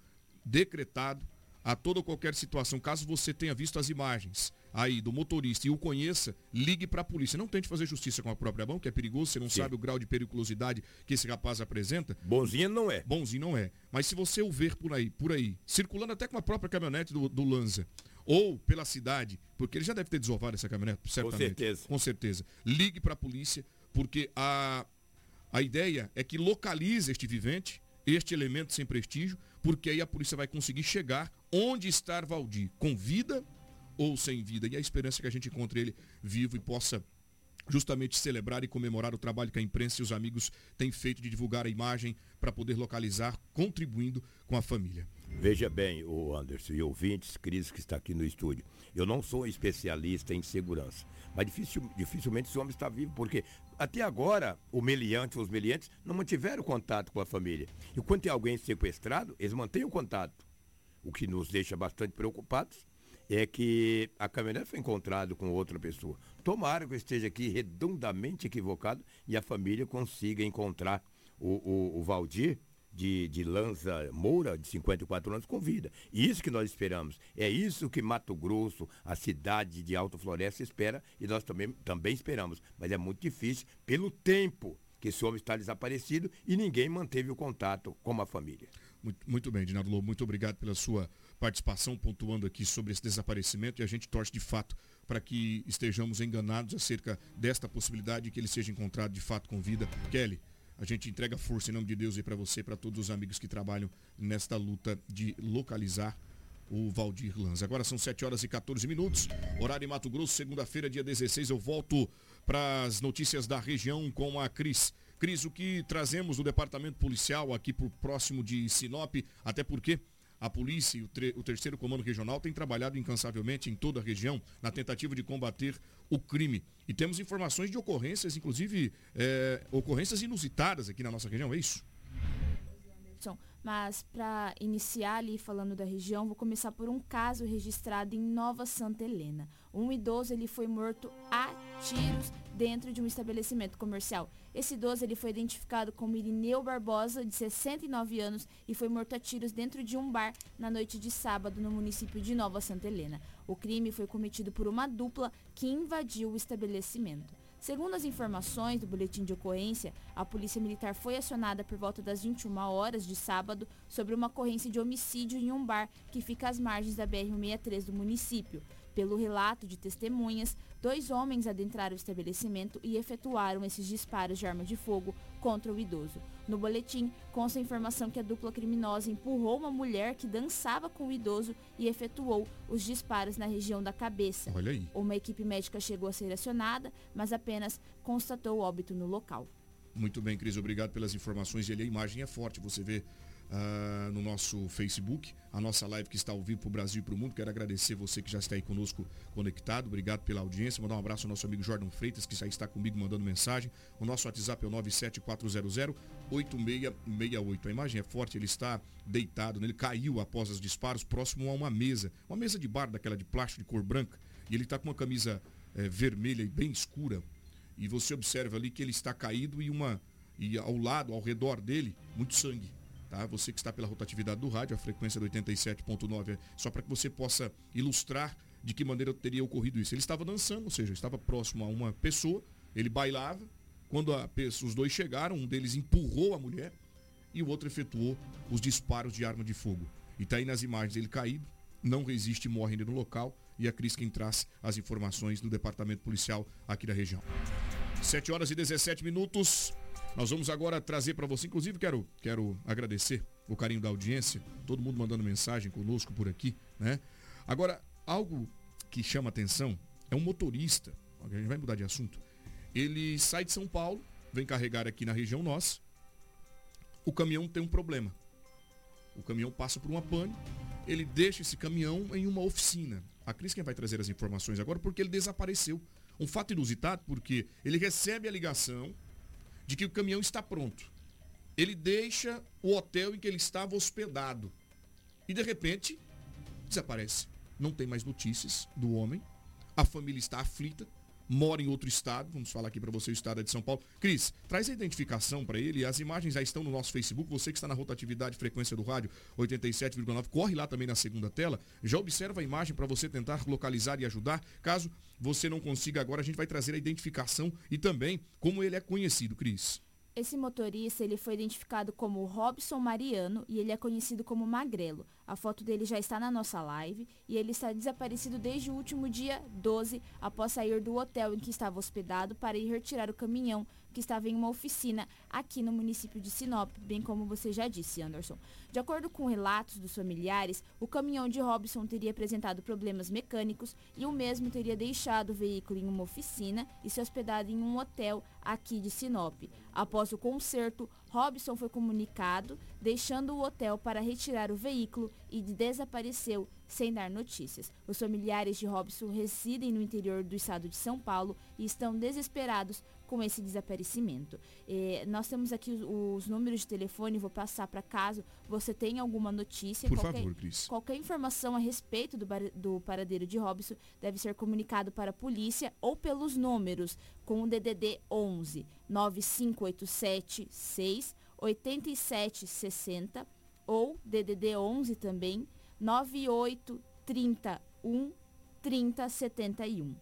decretado a toda ou qualquer situação, caso você tenha visto as imagens aí do motorista e o conheça, ligue para a polícia. Não tente fazer justiça com a própria mão, que é perigoso, você não Sim. sabe o grau de periculosidade que esse rapaz apresenta. Bonzinho não é. Bonzinho não é. Mas se você o ver por aí, por aí, circulando até com a própria caminhonete do, do Lanza, ou pela cidade, porque ele já deve ter desovado essa caminhonete, certamente. certeza. Com certeza. Ligue para a polícia, porque a, a ideia é que localize este vivente, este elemento sem prestígio, porque aí a polícia vai conseguir chegar onde está Valdir, com vida ou sem vida. E a esperança é que a gente encontre ele vivo e possa justamente celebrar e comemorar o trabalho que a imprensa e os amigos têm feito de divulgar a imagem para poder localizar, contribuindo com a família. Veja bem, o Anderson e ouvintes, Cris que está aqui no estúdio. Eu não sou especialista em segurança, mas dificil- dificilmente esse homem está vivo, porque até agora o meliante, os meliantes, não mantiveram contato com a família. E quando tem alguém sequestrado, eles mantêm o contato. O que nos deixa bastante preocupados é que a caminhonete foi encontrada com outra pessoa. Tomara que eu esteja aqui redondamente equivocado e a família consiga encontrar o, o, o Valdir de, de Lanza Moura, de 54 anos, com vida. E isso que nós esperamos. É isso que Mato Grosso, a cidade de Alto Floresta, espera e nós também, também esperamos. Mas é muito difícil pelo tempo que esse homem está desaparecido e ninguém manteve o contato com a família. Muito, muito bem, Dinaldo Lobo, muito obrigado pela sua participação, pontuando aqui sobre esse desaparecimento e a gente torce de fato para que estejamos enganados acerca desta possibilidade de que ele seja encontrado de fato com vida. Kelly, a gente entrega força em nome de Deus e para você, para todos os amigos que trabalham nesta luta de localizar o Valdir Lanza. Agora são 7 horas e 14 minutos, horário em Mato Grosso, segunda-feira, dia 16. Eu volto para as notícias da região com a Cris. Cris, o que trazemos do departamento policial aqui por próximo de Sinop, até porque a polícia e o, o terceiro comando regional têm trabalhado incansavelmente em toda a região na tentativa de combater o crime. E temos informações de ocorrências, inclusive eh, ocorrências inusitadas aqui na nossa região, é isso? Anderson. Mas para iniciar ali falando da região, vou começar por um caso registrado em Nova Santa Helena. Um idoso ele foi morto a tiros dentro de um estabelecimento comercial. Esse idoso ele foi identificado como Irineu Barbosa, de 69 anos, e foi morto a tiros dentro de um bar na noite de sábado no município de Nova Santa Helena. O crime foi cometido por uma dupla que invadiu o estabelecimento. Segundo as informações do boletim de ocorrência, a Polícia Militar foi acionada por volta das 21 horas de sábado sobre uma ocorrência de homicídio em um bar que fica às margens da BR-163 do município. Pelo relato de testemunhas, dois homens adentraram o estabelecimento e efetuaram esses disparos de arma de fogo contra o idoso. No boletim, consta a informação que a dupla criminosa empurrou uma mulher que dançava com o idoso e efetuou os disparos na região da cabeça. Olha aí. Uma equipe médica chegou a ser acionada, mas apenas constatou o óbito no local. Muito bem, Cris, obrigado pelas informações. E ali a imagem é forte, você vê ah, no nosso Facebook, a nossa live que está ao vivo para o Brasil e para o mundo. Quero agradecer você que já está aí conosco conectado. Obrigado pela audiência. Mandar um abraço ao nosso amigo Jordan Freitas, que já está comigo mandando mensagem. O nosso WhatsApp é o 97400-8668. A imagem é forte, ele está deitado, né? ele caiu após os disparos próximo a uma mesa. Uma mesa de bar daquela de plástico de cor branca. E ele está com uma camisa eh, vermelha e bem escura. E você observa ali que ele está caído e uma e ao lado, ao redor dele, muito sangue. Tá? Você que está pela rotatividade do rádio, a frequência do 87.9, é só para que você possa ilustrar de que maneira teria ocorrido isso. Ele estava dançando, ou seja, estava próximo a uma pessoa, ele bailava. Quando a os dois chegaram, um deles empurrou a mulher e o outro efetuou os disparos de arma de fogo. E está aí nas imagens ele caído, não resiste e morre ainda no local. E a Cris quem traz as informações do departamento policial aqui da região. 7 horas e 17 minutos. Nós vamos agora trazer para você, inclusive quero, quero agradecer o carinho da audiência, todo mundo mandando mensagem conosco por aqui, né? Agora, algo que chama atenção é um motorista, a gente vai mudar de assunto. Ele sai de São Paulo, vem carregar aqui na região nossa. O caminhão tem um problema. O caminhão passa por uma pane, ele deixa esse caminhão em uma oficina. A Cris quem vai trazer as informações agora porque ele desapareceu. Um fato inusitado porque ele recebe a ligação de que o caminhão está pronto. ele deixa o hotel em que ele estava hospedado. E de repente, desaparece. Não tem mais notícias do homem. A família está aflita, mora em outro estado. Vamos falar aqui para você o estado é de São Paulo. Cris, traz a identificação para ele. As imagens já estão no nosso Facebook. Você que está na rotatividade frequência do rádio 87,9, corre lá também na segunda tela. Já observa a imagem para você tentar localizar e ajudar. Caso você não consiga agora, a gente vai trazer a identificação e também como ele é conhecido, Cris. Esse motorista ele foi identificado como Robson Mariano e ele é conhecido como Magrelo. A foto dele já está na nossa live e ele está desaparecido desde o último dia 12, após sair do hotel em que estava hospedado para ir retirar o caminhão que estava em uma oficina aqui no município de Sinop, bem como você já disse, Anderson. De acordo com relatos dos familiares, o caminhão de Robson teria apresentado problemas mecânicos e o mesmo teria deixado o veículo em uma oficina e se hospedado em um hotel aqui de Sinop. Após o conserto, Robson foi comunicado, deixando o hotel para retirar o veículo e desapareceu sem dar notícias. Os familiares de Robson residem no interior do estado de São Paulo e estão desesperados com esse desaparecimento. Eh, nós temos aqui os, os, números de telefone, vou passar para caso você tenha alguma notícia. Por qualquer, favor, Cris. Qualquer informação a respeito do, do paradeiro de Robson deve ser comunicado para a polícia ou pelos números com o DDD 11 9587 6 8760 ou DDD 11 também 9831 3071.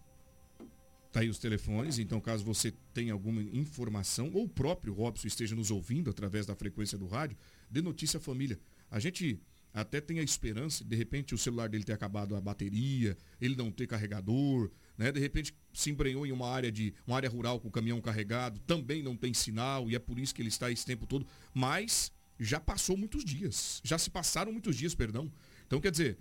Tá aí os telefones, então caso você tenha alguma informação, ou o próprio Robson esteja nos ouvindo através da frequência do rádio, dê notícia à família. A gente até tem a esperança, de repente o celular dele ter acabado a bateria, ele não ter carregador, né? De repente se embrenhou em uma área de uma área rural com o caminhão carregado, também não tem sinal e é por isso que ele está esse tempo todo, mas já passou muitos dias, já se passaram muitos dias, perdão. Então quer dizer,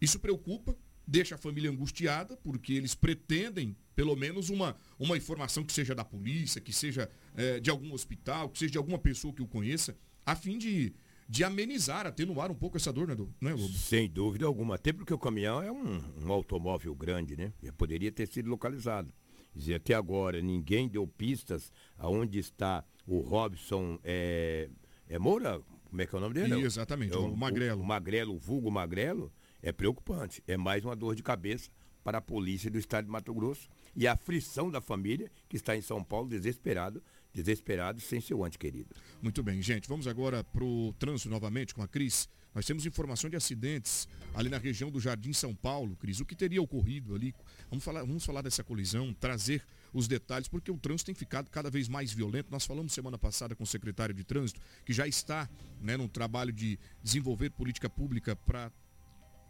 isso preocupa, deixa a família angustiada, porque eles pretendem pelo menos uma, uma informação que seja da polícia, que seja é, de algum hospital, que seja de alguma pessoa que o conheça, a fim de, de amenizar, atenuar um pouco essa dor, né, não é, Lobo? Sem dúvida alguma. Até porque o caminhão é um, um automóvel grande, né? E poderia ter sido localizado. Dizer, até agora ninguém deu pistas aonde está o Robson é, é Moura? Como é que é o nome dele? exatamente, é o, o Magrelo. O, o Magrelo, o vulgo Magrelo, é preocupante. É mais uma dor de cabeça para a polícia do estado de Mato Grosso e a aflição da família que está em São Paulo desesperado, desesperado sem seu ante querido. Muito bem, gente. Vamos agora para o trânsito novamente com a Cris. Nós temos informação de acidentes ali na região do Jardim São Paulo, Cris. O que teria ocorrido ali? Vamos falar, vamos falar dessa colisão, trazer os detalhes, porque o trânsito tem ficado cada vez mais violento. Nós falamos semana passada com o secretário de trânsito, que já está né, num trabalho de desenvolver política pública para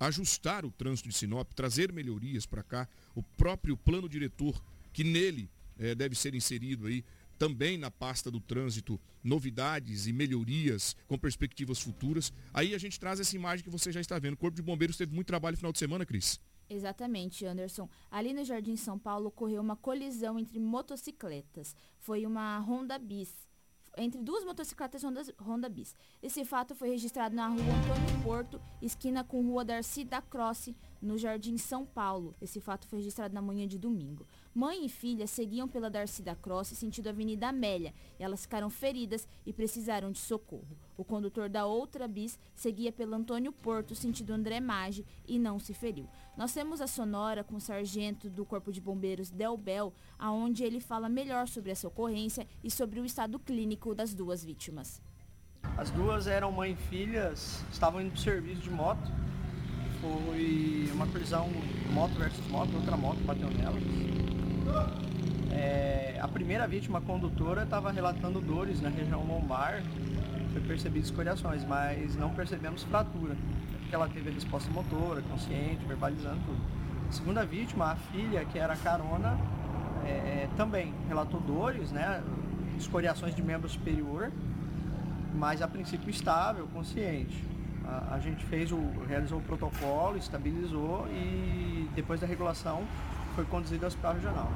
ajustar o trânsito de Sinop, trazer melhorias para cá, o próprio plano diretor que nele eh, deve ser inserido aí também na pasta do trânsito novidades e melhorias com perspectivas futuras. Aí a gente traz essa imagem que você já está vendo. O Corpo de Bombeiros teve muito trabalho no final de semana, Cris. Exatamente, Anderson. Ali no Jardim São Paulo ocorreu uma colisão entre motocicletas. Foi uma Honda Bis entre duas motocicletas Honda, Honda Bis. Esse fato foi registrado na rua Antônio Porto, esquina com rua Darcy da Croce, no Jardim São Paulo. Esse fato foi registrado na manhã de domingo. Mãe e filha seguiam pela Darcy da Croce sentido Avenida Amélia. Elas ficaram feridas e precisaram de socorro. O condutor da outra bis seguia pelo Antônio Porto sentido André Maggi e não se feriu. Nós temos a sonora com o sargento do Corpo de Bombeiros Del Bel, aonde ele fala melhor sobre essa ocorrência e sobre o estado clínico das duas vítimas. As duas eram mãe e filhas, estavam indo para o serviço de moto. Foi uma colisão moto versus moto, outra moto bateu nelas. É, a primeira vítima, condutora, estava relatando dores na região lombar, foi percebido escoriações, mas não percebemos fratura, porque ela teve a resposta motora, consciente, verbalizando tudo. A segunda vítima, a filha, que era carona, é, também relatou dores, né, escoriações de membro superior, mas a princípio estável, consciente. A, a gente fez o, realizou o protocolo, estabilizou e depois da regulação foi conduzido ao hospital regional.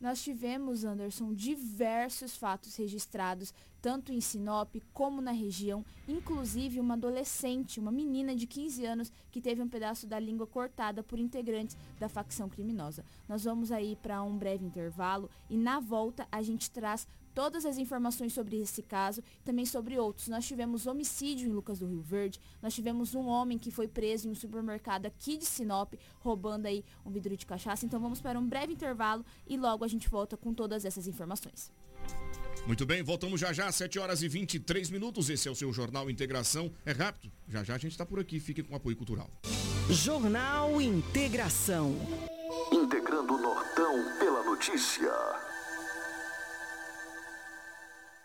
Nós tivemos, Anderson, diversos fatos registrados, tanto em Sinop como na região, inclusive uma adolescente, uma menina de 15 anos, que teve um pedaço da língua cortada por integrantes da facção criminosa. Nós vamos aí para um breve intervalo e na volta a gente traz todas as informações sobre esse caso e também sobre outros. Nós tivemos homicídio em Lucas do Rio Verde, nós tivemos um homem que foi preso em um supermercado aqui de Sinop, roubando aí um vidro de cachaça. Então vamos para um breve intervalo e logo a gente volta com todas essas informações. Muito bem, voltamos já já, 7 horas e 23 minutos. Esse é o seu Jornal Integração. É rápido, já já a gente está por aqui. Fique com o apoio cultural. Jornal Integração. Integrando o Nortão pela notícia.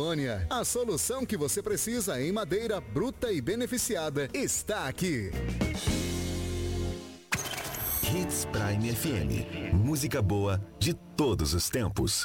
Amazônia. A solução que você precisa em madeira bruta e beneficiada está aqui. Hits Prime FM. Música boa de todos os tempos.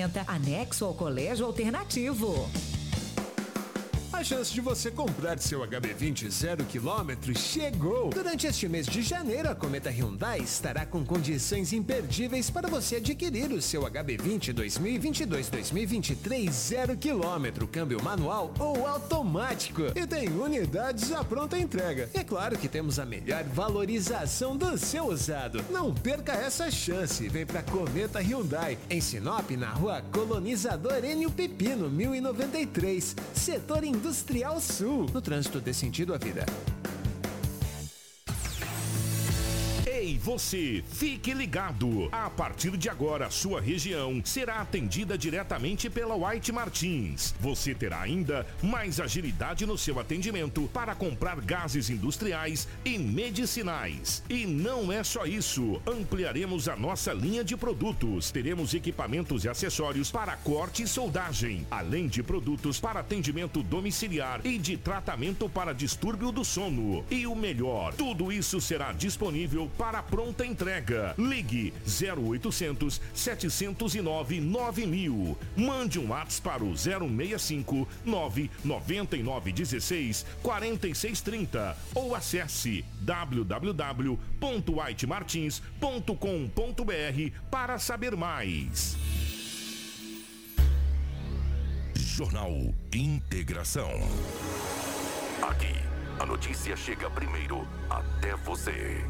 anexo ao Colégio Alternativo. A chance de você comprar seu HB20 zero quilômetro chegou! Durante este mês de janeiro, a Cometa Hyundai estará com condições imperdíveis para você adquirir o seu HB20 2022-2023 zero quilômetro, câmbio manual ou automático. E tem unidades à pronta entrega. E é claro que temos a melhor valorização do seu usado. Não perca essa chance. Vem pra Cometa Hyundai, em Sinop, na rua Colonizador Enio Pepino, 1093, setor industrial Industrial Sul. No trânsito dê sentido à vida. Você, fique ligado. A partir de agora, sua região será atendida diretamente pela White Martins. Você terá ainda mais agilidade no seu atendimento para comprar gases industriais e medicinais. E não é só isso. Ampliaremos a nossa linha de produtos. Teremos equipamentos e acessórios para corte e soldagem, além de produtos para atendimento domiciliar e de tratamento para distúrbio do sono. E o melhor, tudo isso será disponível para pronta entrega. Ligue 0800 709 9000. Mande um WhatsApp para o 065 99916 4630 ou acesse www.whitemartins.com.br para saber mais. Jornal Integração. Aqui, a notícia chega primeiro até você.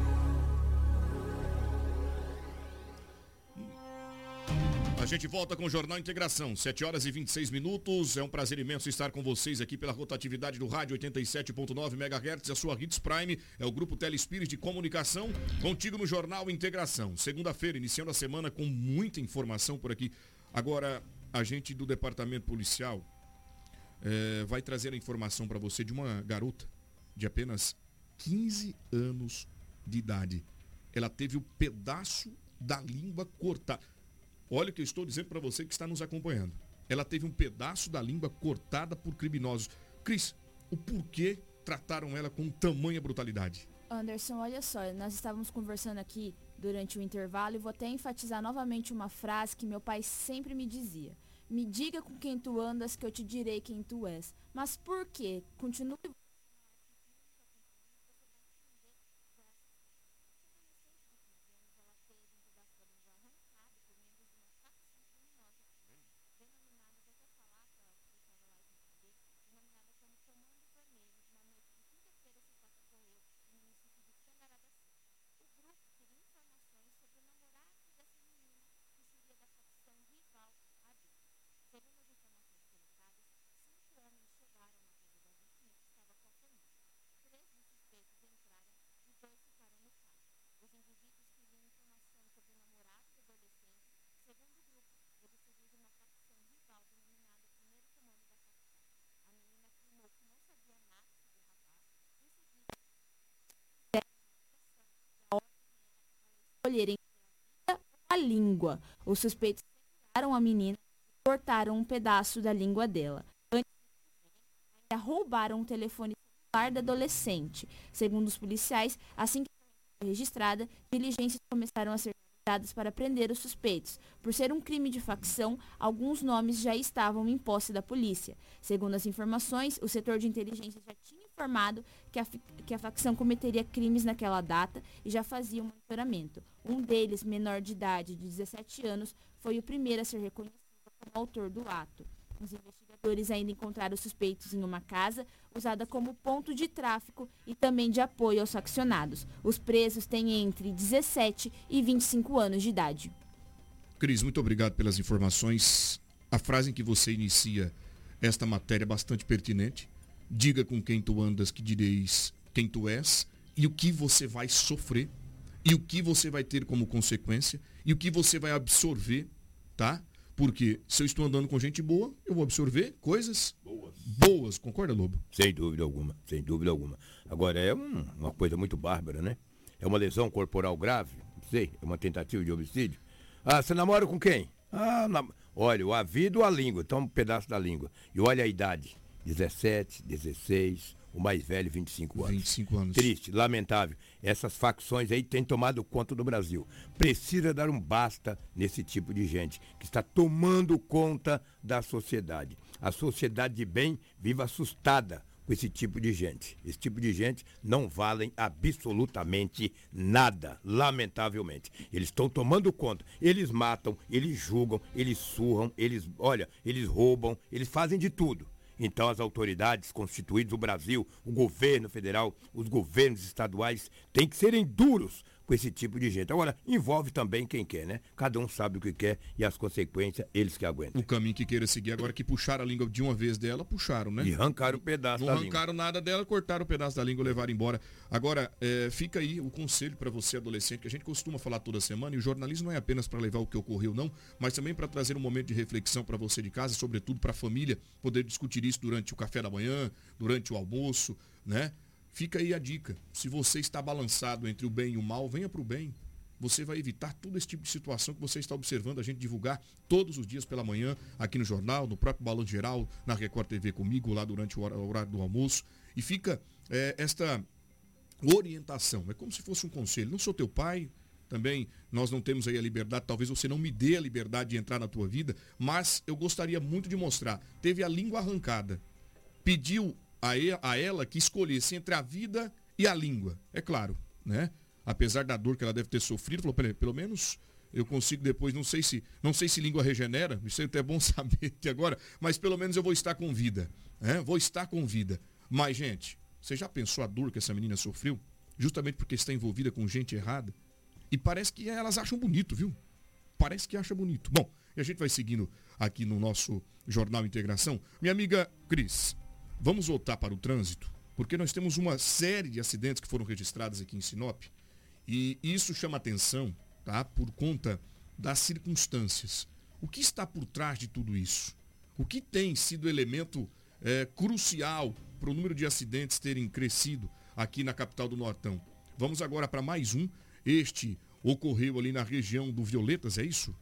A gente volta com o Jornal Integração, 7 horas e 26 minutos. É um prazer imenso estar com vocês aqui pela rotatividade do rádio 87.9 MHz. A sua Hits Prime é o grupo Telespires de comunicação. Contigo no Jornal Integração. Segunda-feira, iniciando a semana com muita informação por aqui. Agora, a gente do departamento policial é, vai trazer a informação para você de uma garota de apenas 15 anos de idade. Ela teve o pedaço da língua cortada. Olha o que eu estou dizendo para você que está nos acompanhando. Ela teve um pedaço da língua cortada por criminosos. Cris, o porquê trataram ela com tamanha brutalidade? Anderson, olha só, nós estávamos conversando aqui durante o intervalo e vou até enfatizar novamente uma frase que meu pai sempre me dizia. Me diga com quem tu andas que eu te direi quem tu és. Mas por quê? Continue escolherem a língua. Os suspeitos pegaram a menina e cortaram um pedaço da língua dela. Antes roubaram o telefone celular da adolescente. Segundo os policiais, assim que foi registrada, diligências começaram a ser dadas para prender os suspeitos. Por ser um crime de facção, alguns nomes já estavam em posse da polícia. Segundo as informações, o setor de inteligência já tinha informado que a, que a facção cometeria crimes naquela data e já fazia um monitoramento. Um deles, menor de idade, de 17 anos, foi o primeiro a ser reconhecido como autor do ato. Os investigadores ainda encontraram suspeitos em uma casa usada como ponto de tráfico e também de apoio aos faccionados. Os presos têm entre 17 e 25 anos de idade. Cris, muito obrigado pelas informações. A frase em que você inicia esta matéria é bastante pertinente. Diga com quem tu andas que direis quem tu és e o que você vai sofrer e o que você vai ter como consequência e o que você vai absorver, tá? Porque se eu estou andando com gente boa, eu vou absorver coisas boas. Boas, concorda, Lobo? Sem dúvida alguma, sem dúvida alguma. Agora, é um, uma coisa muito bárbara, né? É uma lesão corporal grave, não sei, é uma tentativa de homicídio. Ah, você namora com quem? Ah, olha, o ouvido ou a língua, toma um pedaço da língua. E olha a idade, 17, 16, o mais velho, 25 anos. 25 anos. Triste, lamentável. Essas facções aí têm tomado conta do Brasil. Precisa dar um basta nesse tipo de gente que está tomando conta da sociedade. A sociedade de bem vive assustada com esse tipo de gente. Esse tipo de gente não valem absolutamente nada, lamentavelmente. Eles estão tomando conta. Eles matam, eles julgam, eles surram, eles, olha, eles roubam, eles fazem de tudo. Então, as autoridades constituídas do Brasil, o governo federal, os governos estaduais, têm que serem duros com esse tipo de gente. Agora, envolve também quem quer, né? Cada um sabe o que quer e as consequências, eles que aguentam. O caminho que queira seguir. Agora que puxaram a língua de uma vez dela, puxaram, né? E arrancaram o pedaço Não da arrancaram língua. nada dela, cortaram o pedaço da língua e levaram embora. Agora, é, fica aí o conselho para você, adolescente, que a gente costuma falar toda semana, e o jornalismo não é apenas para levar o que ocorreu, não, mas também para trazer um momento de reflexão para você de casa, sobretudo para a família, poder discutir isso durante o café da manhã, durante o almoço, né? Fica aí a dica. Se você está balançado entre o bem e o mal, venha para o bem você vai evitar todo esse tipo de situação que você está observando a gente divulgar todos os dias pela manhã, aqui no jornal, no próprio Balão Geral, na Record TV comigo, lá durante o horário do almoço. E fica é, esta orientação. É como se fosse um conselho. Não sou teu pai, também nós não temos aí a liberdade, talvez você não me dê a liberdade de entrar na tua vida, mas eu gostaria muito de mostrar. Teve a língua arrancada. Pediu a, ela que escolhesse entre a vida e a língua. É claro, né? apesar da dor que ela deve ter sofrido, falou, pelo, pelo menos eu consigo depois, não sei se, não sei se língua regenera, isso é até bom <laughs> saber aqui agora, mas pelo menos eu vou estar com vida, né? Vou estar com vida. Mas, gente, você já pensou a dor que essa menina sofreu? Justamente porque está envolvida com gente errada? E parece que elas acham bonito, viu? Parece que acha bonito. Bom, e a gente vai seguindo aqui no nosso Jornal Integração. Minha amiga Cris, vamos voltar para o trânsito, porque nós temos uma série de acidentes que foram registrados aqui em Sinop. E isso chama atenção, tá? Por conta das circunstâncias. O que está por trás de tudo isso? O que tem sido elemento é, crucial para o número de acidentes terem crescido aqui na capital do Nortão? Vamos agora para mais um. Este ocorreu ali na região do Violetas, é isso?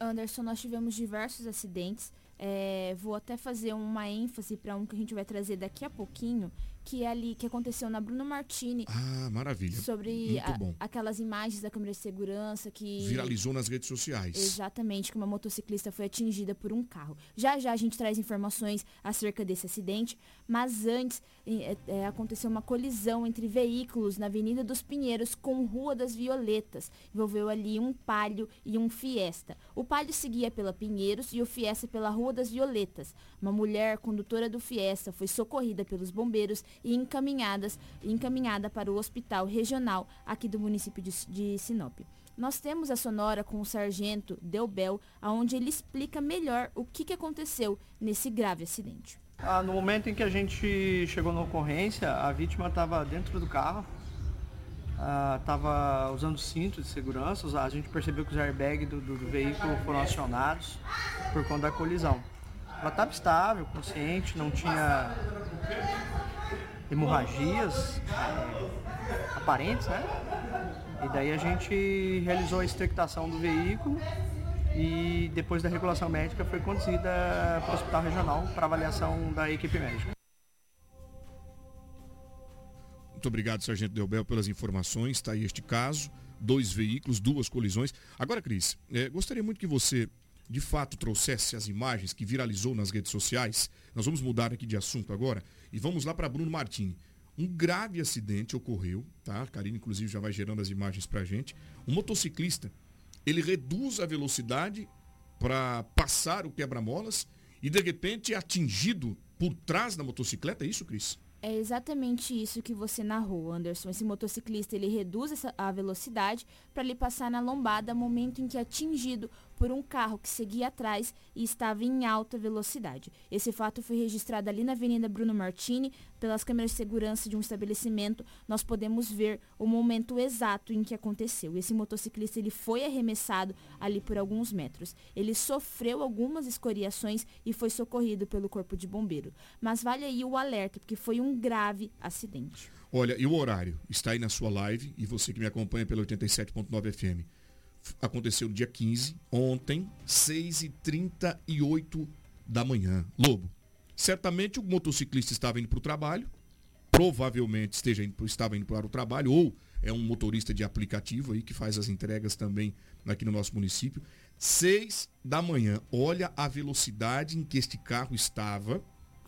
Anderson, nós tivemos diversos acidentes. É, vou até fazer uma ênfase para um que a gente vai trazer daqui a pouquinho, que é ali que aconteceu na Bruno Martini. Ah, maravilha. Sobre a, aquelas imagens da câmera de segurança que viralizou nas redes sociais. Exatamente, que uma motociclista foi atingida por um carro. Já já a gente traz informações acerca desse acidente, mas antes é, é, aconteceu uma colisão entre veículos na Avenida dos Pinheiros com Rua das Violetas. Envolveu ali um Palio e um Fiesta. O Palio seguia pela Pinheiros e o Fiesta pela Rua das Violetas. Uma mulher condutora do Fiesta foi socorrida pelos bombeiros e encaminhadas, encaminhada para o hospital regional aqui do município de, de Sinop. Nós temos a sonora com o sargento Delbel, onde ele explica melhor o que, que aconteceu nesse grave acidente. Ah, no momento em que a gente chegou na ocorrência, a vítima estava dentro do carro, estava usando cinto de segurança, a gente percebeu que os airbags do, do, veículo foram acionados por conta da colisão. Ela estava estável, consciente, não tinha hemorragias é, aparentes, né? E daí a gente realizou a extractação do veículo e depois da regulação médica foi conduzida para o hospital regional para avaliação da equipe médica. Muito obrigado, Sargento Delbel, pelas informações. Está aí este caso. Dois veículos, duas colisões. Agora, Cris, é, gostaria muito que você, de fato, trouxesse as imagens que viralizou nas redes sociais. Nós vamos mudar aqui de assunto agora e vamos lá para Bruno Martini. Um grave acidente ocorreu, tá? A Karine, inclusive, já vai gerando as imagens para a gente. Um motociclista, ele reduz a velocidade para passar o quebra-molas e, de repente, é atingido por trás da motocicleta. É isso, Cris? É exatamente isso que você narrou, Anderson. Esse motociclista ele reduz essa, a velocidade para lhe passar na lombada, momento em que é atingido por um carro que seguia atrás e estava em alta velocidade. Esse fato foi registrado ali na Avenida Bruno Martini. Pelas câmeras de segurança de um estabelecimento, nós podemos ver o momento exato em que aconteceu. Esse motociclista ele foi arremessado ali por alguns metros. Ele sofreu algumas escoriações e foi socorrido pelo corpo de bombeiro. Mas vale aí o alerta, porque foi um grave acidente. Olha, e o horário? Está aí na sua live e você que me acompanha pelo 87.9 FM aconteceu no dia 15, ontem, 6h38 da manhã. Lobo, certamente o motociclista estava indo para o trabalho, provavelmente esteja indo, estava indo para o trabalho, ou é um motorista de aplicativo aí que faz as entregas também aqui no nosso município. 6 da manhã, olha a velocidade em que este carro estava,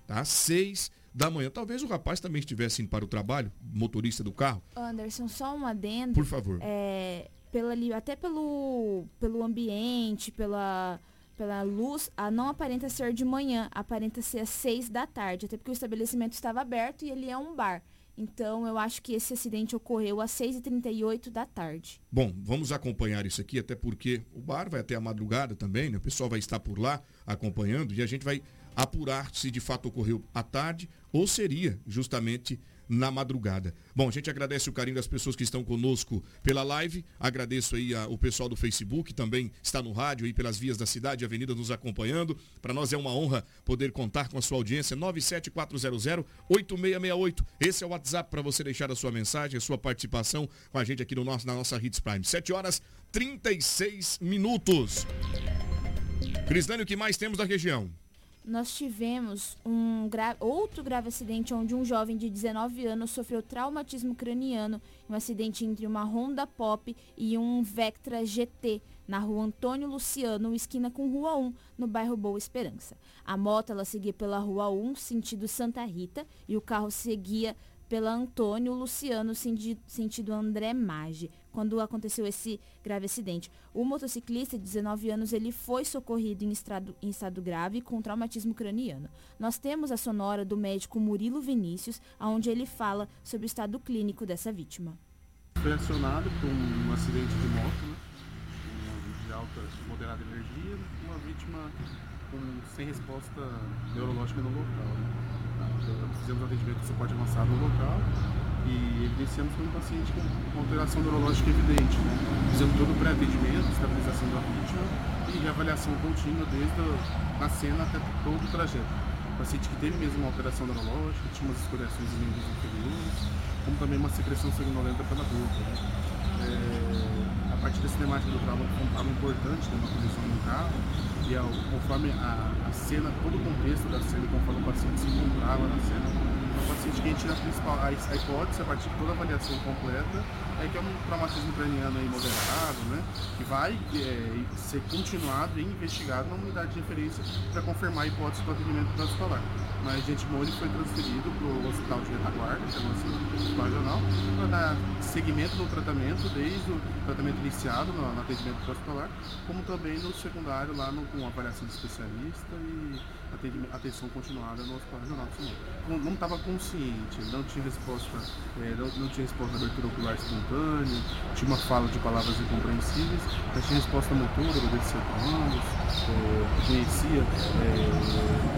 tá? 6 da manhã. Talvez o rapaz também estivesse indo para o trabalho, motorista do carro. Anderson, só um adendo. Por favor. É, pela, até pelo, pelo ambiente, pela, pela luz, a não aparenta ser de manhã, aparenta ser às seis da tarde, até porque o estabelecimento estava aberto e ele é um bar. Então, eu acho que esse acidente ocorreu às 6h38 da tarde. Bom, vamos acompanhar isso aqui, até porque o bar vai até a madrugada também, né? O pessoal vai estar por lá acompanhando e a gente vai apurar se de fato ocorreu à tarde ou seria justamente na madrugada. Bom, a gente agradece o carinho das pessoas que estão conosco pela live, agradeço aí a, o pessoal do Facebook, também está no rádio aí pelas vias da cidade, avenida nos acompanhando. Para nós é uma honra poder contar com a sua audiência, 97400-8668. Esse é o WhatsApp para você deixar a sua mensagem, a sua participação com a gente aqui no nosso, na nossa Hits Prime. 7 horas 36 minutos. Crislânio, o que mais temos da região? Nós tivemos um gra outro grave acidente onde um jovem de 19 anos sofreu traumatismo craniano um acidente entre uma Honda Pop e um Vectra GT na rua Antônio Luciano, esquina com Rua 1, no bairro Boa Esperança. A moto ela seguia pela Rua 1, sentido Santa Rita, e o carro seguia pela Antônio Luciano, sentido André Maggi, quando aconteceu esse grave acidente. O motociclista de 19 anos ele foi socorrido em estado, em estado grave com traumatismo craniano. Nós temos a sonora do médico Murilo Vinícius, onde ele fala sobre o estado clínico dessa vítima. Foi acionado por um acidente de moto, né? de alta moderada energia, uma vítima com, sem resposta neurológica no local. Né? Fizemos atendimento de suporte avançado no local e evidenciamos que um paciente com alteração neurológica evidente. Né? Fizemos todo o pré-atendimento, estabilização da vítima e reavaliação contínua desde a, cena até todo o trajeto. O paciente que teve mesmo uma alteração neurológica, tinha umas escoriações em membros inferiores, como também uma secreção sanguinolenta pela boca. Né? É, a partir da cinemática do trauma, foi um trauma importante, né, uma condição no carro, e ao, conforme a, a, cena, todo o contexto da cena, conforme o paciente se encontrava na cena, é o paciente que a gente tira a principal, a, a hipótese, a partir de toda a avaliação completa, é que é um traumatismo craniano moderado, né? Que vai é, ser continuado e investigado na unidade de referência para confirmar a hipótese do atendimento transescolar. Mas gente Mori foi transferido para o hospital de retaguarda, que é o nosso hospital regional, para dar seguimento no tratamento, desde o tratamento iniciado no, no atendimento hospitalar, como também no secundário, lá no, com avaliação de especialista e atenção continuada no hospital regional Não estava consciente, não tinha resposta, é, não, não, tinha resposta à abertura ocular espontânea, tinha uma fala de palavras incompreensíveis, mas tinha resposta motora, obedecia comandos, é, conhecia, é,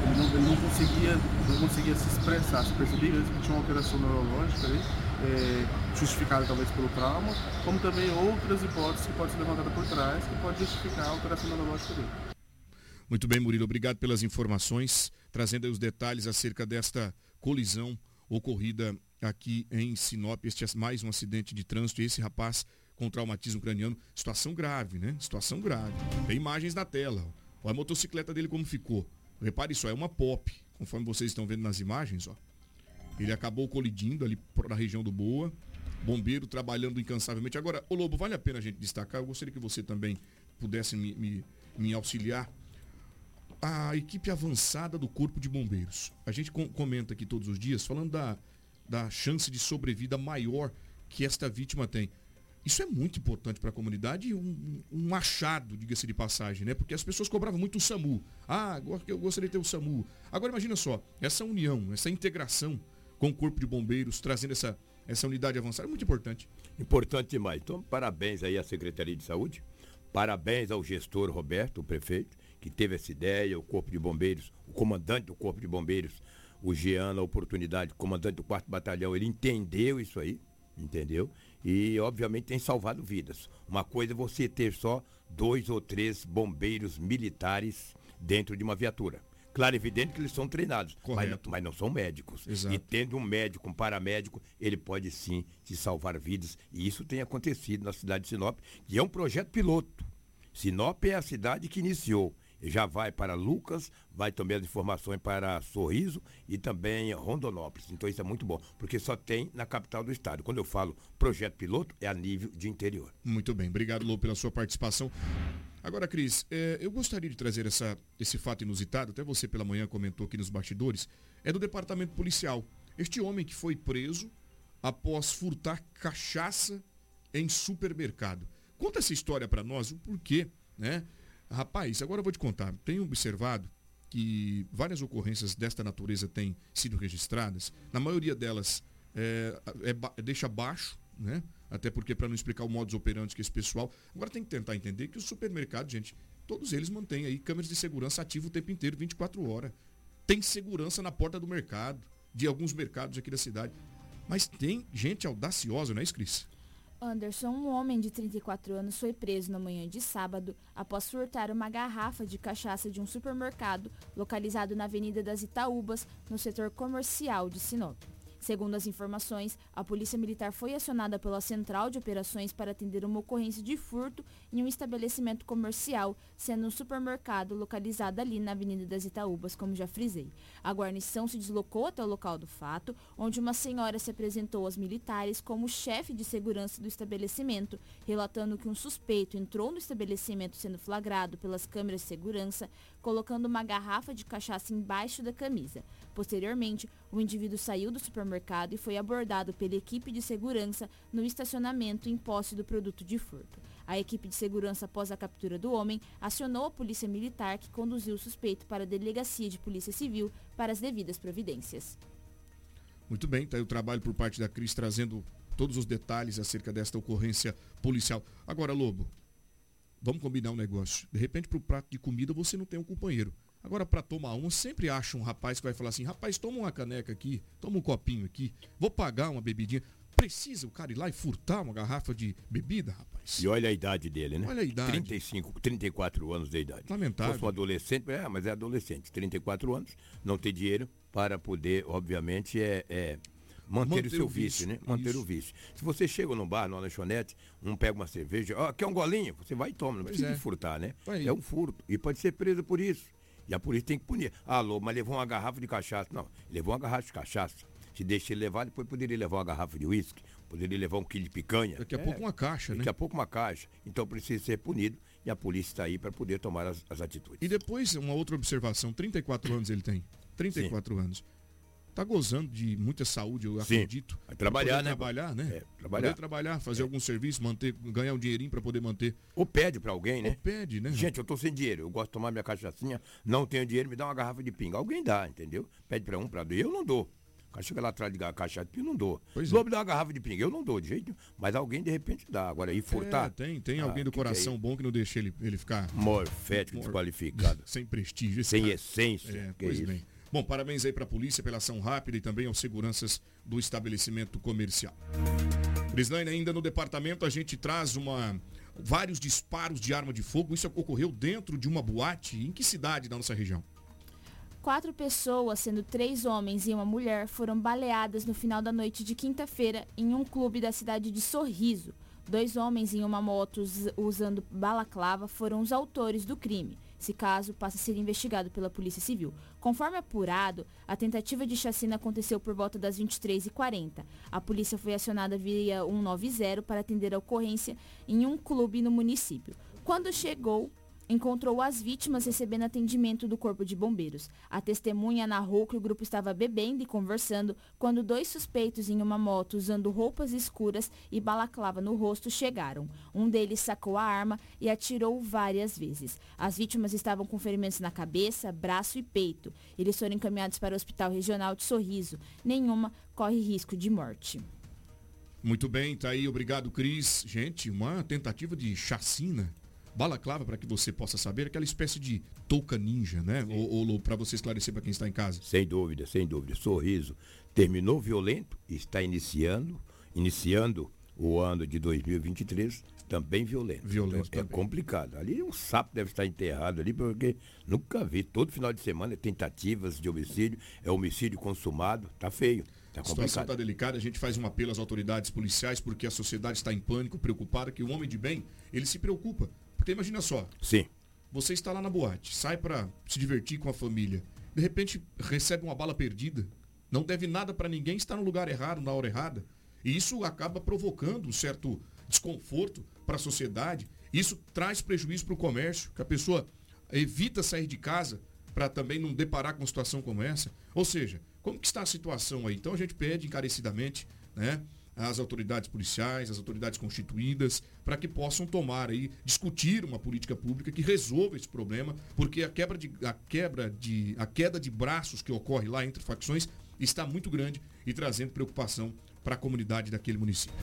ele, não, ele, não, conseguia, não conseguia se expressar, se percebia que tinha uma alteração neurológica aí, é, justificada talvez pelo trauma, como também outras hipóteses que podem ser levantadas por trás, que pode justificar a alteração neurológica dele. Muito bem, Murilo, obrigado pelas informações, trazendo os detalhes acerca desta colisão ocorrida aqui em Sinop, este é mais um acidente de trânsito, esse rapaz com traumatismo craniano. Situação grave, né? Situação grave. Tem imagens na tela. Olha a motocicleta dele como ficou. Repare só, é uma pop, conforme vocês estão vendo nas imagens, ó. Ele acabou colidindo ali na região do Boa. Bombeiro trabalhando incansavelmente. Agora, ô Lobo, vale a pena a gente destacar, eu gostaria que você também pudesse me, me, me auxiliar. A equipe avançada do Corpo de Bombeiros. A gente com, comenta aqui todos os dias, falando da, da chance de sobrevida maior que esta vítima tem. Isso é muito importante para a comunidade e um, um achado, diga-se de passagem, né? Porque as pessoas cobravam muito o SAMU. Ah, eu gostaria de ter o SAMU. Agora imagina só, essa união, essa integração com o Corpo de Bombeiros, trazendo essa, essa unidade avançada, é muito importante. Importante demais. Então, parabéns aí à Secretaria de Saúde, parabéns ao gestor Roberto, o prefeito, que teve essa ideia, o Corpo de Bombeiros, o comandante do Corpo de Bombeiros, o Jean, a oportunidade, o comandante do 4 Batalhão, ele entendeu isso aí, entendeu? E, obviamente, tem salvado vidas. Uma coisa é você ter só dois ou três bombeiros militares dentro de uma viatura. Claro, evidente que eles são treinados, mas não, mas não, são médicos. Exato. E tendo um médico, um paramédico, ele pode sim te salvar vidas. E isso tem acontecido na cidade de Sinop, que é um projeto piloto. Sinop é a cidade que iniciou. Já vai para Lucas, vai também as informações para Sorriso e também Rondonópolis. Então isso é muito bom, porque só tem na capital do estado. Quando eu falo projeto piloto, é a nível de interior. Muito bem, obrigado, Lô, pela sua participação. Agora, Cris, é, eu gostaria de trazer essa, esse fato inusitado, até você pela manhã comentou aqui nos bastidores, é do departamento policial. Este homem que foi preso após furtar cachaça em supermercado. Conta essa história para nós, o porquê, né? Rapaz, agora eu vou te contar. Tenho observado que várias ocorrências desta natureza têm sido registradas. Na maioria delas é, é, deixa baixo, né? Até porque para não explicar o modus operandi que esse pessoal. Agora tem que tentar entender que o supermercado, gente, todos eles mantêm aí câmeras de segurança ativas o tempo inteiro, 24 horas. Tem segurança na porta do mercado, de alguns mercados aqui da cidade. Mas tem gente audaciosa, não é isso, Cris? Anderson, um homem de 34 anos, foi preso na manhã de sábado após furtar uma garrafa de cachaça de um supermercado localizado na Avenida das Itaúbas, no setor comercial de Sinop. Segundo as informações, a Polícia Militar foi acionada pela Central de Operações para atender uma ocorrência de furto em um estabelecimento comercial, sendo um supermercado localizado ali na Avenida das Itaúbas, como já frisei. A guarnição se deslocou até o local do fato, onde uma senhora se apresentou aos militares como chefe de segurança do estabelecimento, relatando que um suspeito entrou no estabelecimento sendo flagrado pelas câmeras de segurança, colocando uma garrafa de cachaça embaixo da camisa. Posteriormente, o indivíduo saiu do supermercado e foi abordado pela equipe de segurança no estacionamento em posse do produto de furto. A equipe de segurança, após a captura do homem, acionou a polícia militar que conduziu o suspeito para a delegacia de polícia civil para as devidas providências. Muito bem, está aí o trabalho por parte da Cris trazendo todos os detalhes acerca desta ocorrência policial. Agora, Lobo, vamos combinar um negócio. De repente, para o prato de comida você não tem um companheiro. Agora, para tomar um, sempre acha um rapaz que vai falar assim: rapaz, toma uma caneca aqui, toma um copinho aqui, vou pagar uma bebidinha. Precisa o cara ir lá e furtar uma garrafa de bebida, rapaz? E olha a idade dele, né? Olha a idade. 35, 34 anos de idade. Lamentável. Se fosse um adolescente, é, mas é adolescente. 34 anos, não tem dinheiro para poder, obviamente, é, é manter, manter, o seu o vício, vício, né? Manter Isso. o vício. Se você chega num bar, numa lanchonete, um pega uma cerveja, ó, oh, quer um golinho? Você vai e toma, não pois precisa é. furtar, né? É um furto. E pode ser preso por isso. E a polícia tem que punir. Alô, mas levou uma garrafa de cachaça. Não, levou uma garrafa de cachaça. Se deixa ele levar, depois poderia levar uma garrafa de uísque, poderia levar um quilo de picanha. Daqui a é, pouco uma caixa, né? Daqui a pouco uma caixa. Então precisa ser punido e a polícia está aí para poder tomar as, as, atitudes. E depois, uma outra observação: 34 anos ele tem. 34 Sim. anos. Tá gozando de muita saúde, eu Sim. acredito. Vai trabalhar, né? Trabalhar, né? É, trabalhar. Poder trabalhar, fazer é. algum serviço, manter, ganhar um dinheirinho para poder manter. Ou pede para alguém, né? Ou pede, né? Gente, eu tô sem dinheiro, eu gosto de tomar minha cachaçinha, não tenho dinheiro, me dá uma garrafa de pinga. Alguém dá, entendeu? Pede para um, para dois. Eu não dou. Chega lá atrás de cachaça de pinga, não dou. Pois Lobo é. dá uma garrafa de pinga, eu não dou de jeito nenhum. Mas alguém de repente dá. Agora, aí furtar. É, tem, tem ah, alguém do coração é bom que não deixa ele, ele ficar. Morfético, Mor... desqualificado. <laughs> sem prestígio. Sem cara. essência. É, pois bem. Bom, parabéns aí para a polícia pela ação rápida e também aos seguranças do estabelecimento comercial. Crislaine, ainda no departamento a gente traz uma vários disparos de arma de fogo. Isso ocorreu dentro de uma boate. Em que cidade da nossa região? Quatro pessoas, sendo três homens e uma mulher, foram baleadas no final da noite de quinta-feira em um clube da cidade de Sorriso. Dois homens em uma moto usando balaclava foram os autores do crime. Esse caso passa a ser investigado pela Polícia Civil. Conforme apurado, a tentativa de chacina aconteceu por volta das 23h40. A polícia foi acionada via 190 para atender a ocorrência em um clube no município. Quando chegou, encontrou as vítimas recebendo atendimento do Corpo de Bombeiros. A testemunha narrou que o grupo estava bebendo e conversando quando dois suspeitos em uma moto usando roupas escuras e balaclava no rosto chegaram. Um deles sacou a arma e atirou várias vezes. As vítimas estavam com ferimentos na cabeça, braço e peito. Eles foram encaminhados para o Hospital Regional de Sorriso. Nenhuma corre risco de morte. Muito bem, tá aí, obrigado, Cris. Gente, uma tentativa de chacina Balaclava, para que você possa saber, aquela espécie de touca ninja, né? Sim. Ou, ou para você esclarecer para quem está em casa. Sem dúvida, sem dúvida. Sorriso terminou violento está iniciando, iniciando o ano de 2023 também violento. Violento então, É complicado. Ali um sapo deve estar enterrado ali, porque nunca vi. Todo final de semana é tentativas de homicídio, é homicídio consumado, tá feio. Tá a situação está delicada, a gente faz um apelo às autoridades policiais porque a sociedade está em pânico, preocupada, que o homem de bem, ele se preocupa porque imagina só. Sim. Você está lá na boate, sai para se divertir com a família. De repente recebe uma bala perdida. Não deve nada para ninguém, está no lugar errado, na hora errada. E isso acaba provocando um certo desconforto para a sociedade. Isso traz prejuízo para o comércio, que a pessoa evita sair de casa para também não deparar com uma situação como essa. Ou seja, como que está a situação aí? Então a gente pede encarecidamente, né? As autoridades policiais, as autoridades constituídas, para que possam tomar aí, discutir uma política pública que resolva esse problema, porque a quebra de, a quebra de, a queda de braços que ocorre lá entre facções está muito grande e trazendo preocupação para a comunidade daquele município.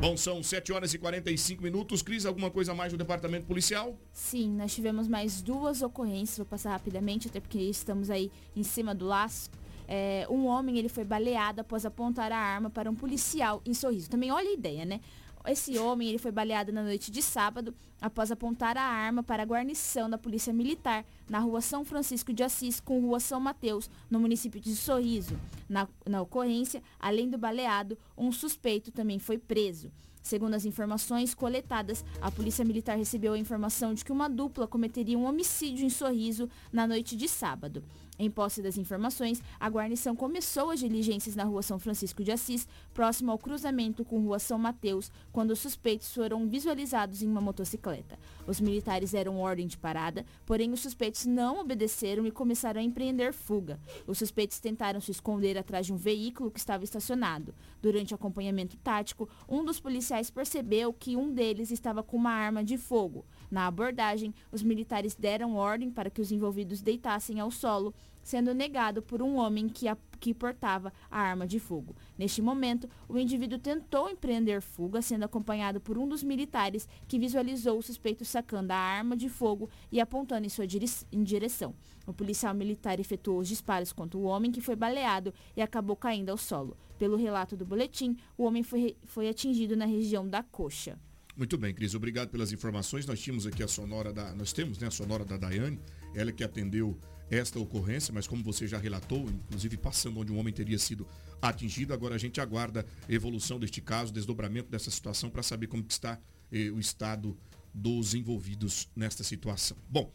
Bom, são 7 horas e 45 minutos. Cris, alguma coisa mais do departamento policial? Sim, nós tivemos mais duas ocorrências, vou passar rapidamente, até porque estamos aí em cima do laço é, um homem ele foi baleado após apontar a arma para um policial em Sorriso. Também olha a ideia, né? Esse homem ele foi baleado na noite de sábado após apontar a arma para a guarnição da Polícia Militar na rua São Francisco de Assis com rua São Mateus, no município de Sorriso. Na, na ocorrência, além do baleado, um suspeito também foi preso. Segundo as informações coletadas, a Polícia Militar recebeu a informação de que uma dupla cometeria um homicídio em Sorriso na noite de sábado. Em posse das informações, a guarnição começou as diligências na rua São Francisco de Assis, próximo ao cruzamento com rua São Mateus, quando os suspeitos foram visualizados em uma motocicleta. Os militares deram ordem de parada, porém os suspeitos não obedeceram e começaram a empreender fuga. Os suspeitos tentaram se esconder atrás de um veículo que estava estacionado. Durante o acompanhamento tático, um dos policiais percebeu que um deles estava com uma arma de fogo. Na abordagem, os militares deram ordem para que os envolvidos deitassem ao solo sendo negado por um homem que, a, que portava a arma de fogo. Neste momento, o indivíduo tentou empreender fuga, sendo acompanhado por um dos militares que visualizou o suspeito sacando a arma de fogo e apontando em sua em direção. O policial militar efetuou os disparos contra o homem que foi baleado e acabou caindo ao solo. Pelo relato do boletim, o homem foi, foi atingido na região da coxa. Muito bem, Cris, obrigado pelas informações. Nós tínhamos aqui a sonora da. Nós temos né, a sonora da Daiane, ela que atendeu esta ocorrência, mas como você já relatou, inclusive passando onde um homem teria sido atingido, agora a gente aguarda a evolução deste caso, desdobramento dessa situação para saber como está eh, o estado dos envolvidos nesta situação. Bom,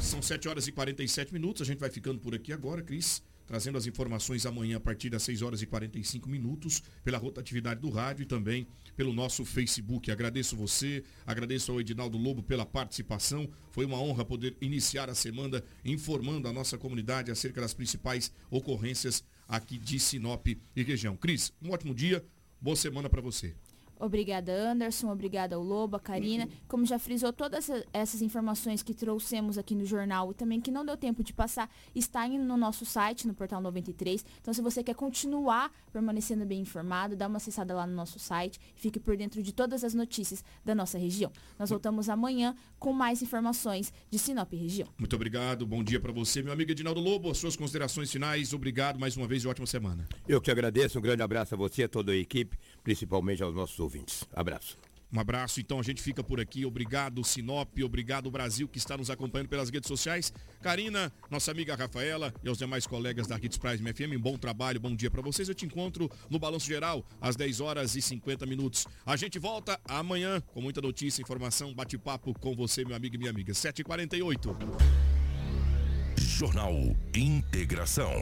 são 7 horas e 47 minutos, a gente vai ficando por aqui agora, Cris trazendo as informações amanhã a partir das 6 horas e 45 minutos, pela rotatividade do rádio e também pelo nosso Facebook. Agradeço você, agradeço ao Edinaldo Lobo pela participação. Foi uma honra poder iniciar a semana informando a nossa comunidade acerca das principais ocorrências aqui de Sinop e região. Cris, um ótimo dia, boa semana para você. Obrigada, Anderson. Obrigada ao Lobo, a Karina. Como já frisou, todas essas informações que trouxemos aqui no jornal e também que não deu tempo de passar, está no nosso site, no Portal 93. Então, se você quer continuar permanecendo bem informado, dá uma acessada lá no nosso site e fique por dentro de todas as notícias da nossa região. Nós voltamos amanhã com mais informações de Sinop região. Muito obrigado. Bom dia para você, meu amigo Edinaldo Lobo. As suas considerações finais. Obrigado mais uma vez e ótima semana. Eu que agradeço. Um grande abraço a você, a toda a equipe, principalmente aos nossos ouvintes. Abraço. Um abraço, então a gente fica por aqui. Obrigado, Sinop, obrigado, Brasil, que está nos acompanhando pelas redes sociais. Karina, nossa amiga Rafaela e aos demais colegas da Hits Prime FM, bom trabalho, bom dia para vocês. Eu te encontro no Balanço Geral, às 10 horas e 50 minutos. A gente volta amanhã com muita notícia, informação, bate-papo com você, meu amigo e minha amiga. 7h48. Jornal Integração.